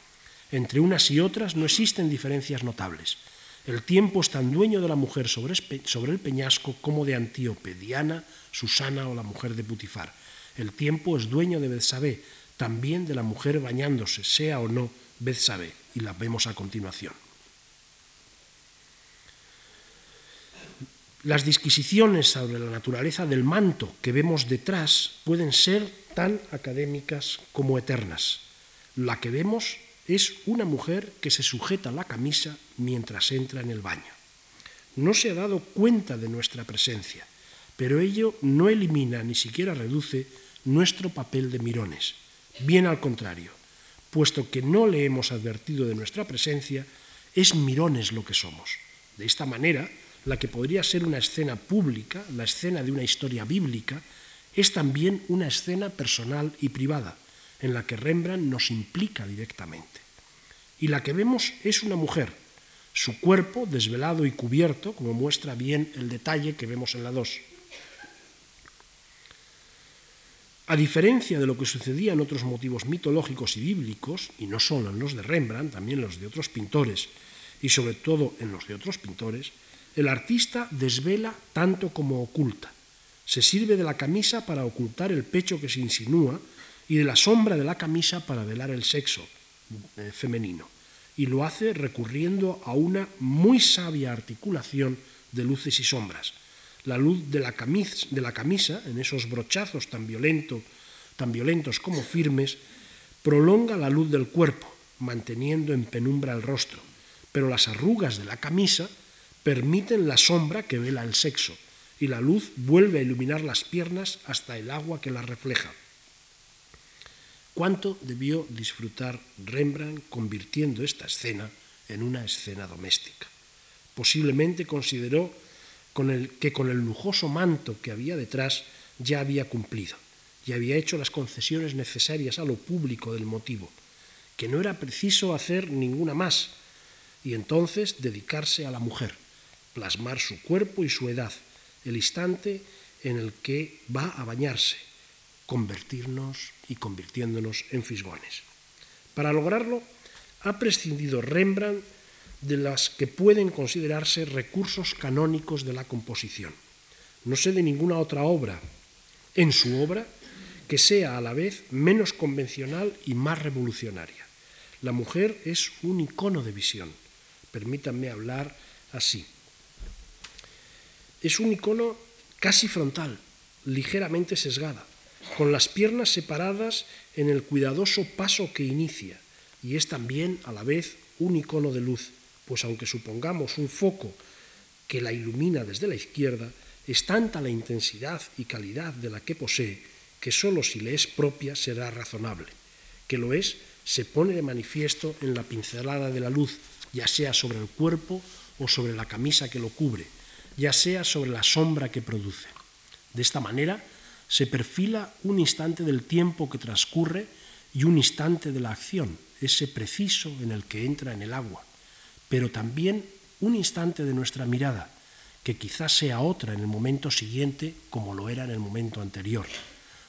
Entre unas y otras no existen diferencias notables. El tiempo es tan dueño de la mujer sobre, el peñasco como de Antíope, Diana, Susana o la mujer de Putifar. El tiempo es dueño de Betsabé, también de la mujer bañándose, sea o no Betsabé, y la vemos a continuación. Las disquisiciones sobre la naturaleza del manto que vemos detrás pueden ser tan académicas como eternas. La que vemos es una mujer que se sujeta la camisa mientras entra en el baño. No se ha dado cuenta de nuestra presencia, pero ello no elimina ni siquiera reduce nuestro papel de mirones. Bien al contrario, puesto que no le hemos advertido de nuestra presencia, es mirones lo que somos. De esta manera, la que podría ser una escena pública, la escena de una historia bíblica, es también una escena personal y privada, en la que Rembrandt nos implica directamente. Y la que vemos es una mujer, su cuerpo desvelado y cubierto, como muestra bien el detalle que vemos en la 2. A diferencia de lo que sucedía en otros motivos mitológicos y bíblicos, y no solo en los de Rembrandt, también en los de otros pintores, y sobre todo en los de otros pintores, el artista desvela tanto como oculta. Se sirve de la camisa para ocultar el pecho que se insinúa y de la sombra de la camisa para velar el sexo eh, femenino. Y lo hace recurriendo a una muy sabia articulación de luces y sombras. La luz de la, camisa, de la camisa en esos brochazos tan, violento, tan violentos como firmes, prolonga la luz del cuerpo, manteniendo en penumbra el rostro, pero las arrugas de la camisa permiten la sombra que vela el sexo, y la luz vuelve a iluminar las piernas hasta el agua que las refleja. ¿Cuánto debió disfrutar Rembrandt convirtiendo esta escena en una escena doméstica? Posiblemente consideró que con el lujoso manto que había detrás ya había cumplido y había hecho las concesiones necesarias a lo público del motivo, que no era preciso hacer ninguna más, y entonces dedicarse a la mujer plasmar su cuerpo y su edad, el instante en el que va a bañarse, convertirnos y convirtiéndonos en fisgones. Para lograrlo, ha prescindido Rembrandt de las que pueden considerarse recursos canónicos de la composición. No sé de ninguna otra obra en su obra que sea a la vez menos convencional y más revolucionaria. La mujer es un icono de visión. Permítanme hablar así es un icono casi frontal, ligeramente sesgada, con las piernas separadas en el cuidadoso paso que inicia, y es también a la vez un icono de luz, pues aunque supongamos un foco que la ilumina desde la izquierda, es tanta la intensidad y calidad de la que posee que sólo si le es propia será razonable. Que lo es, se pone de manifiesto en la pincelada de la luz, ya sea sobre el cuerpo o sobre la camisa que lo cubre, ya sea sobre la sombra que produce. De esta manera se perfila un instante del tiempo que transcurre y un instante de la acción, ese preciso en el que entra en el agua, pero también un instante de nuestra mirada, que quizás sea otra en el momento siguiente como lo era en el momento anterior.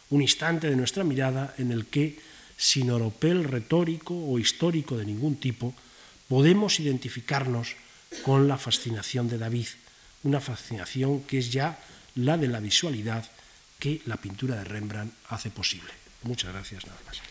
Un instante de nuestra mirada en el que, sin oropel retórico o histórico de ningún tipo, podemos identificarnos con la fascinación de David, una fascinación que es ya la de la visualidad que la pintura de Rembrandt hace posible. Muchas gracias, nada más.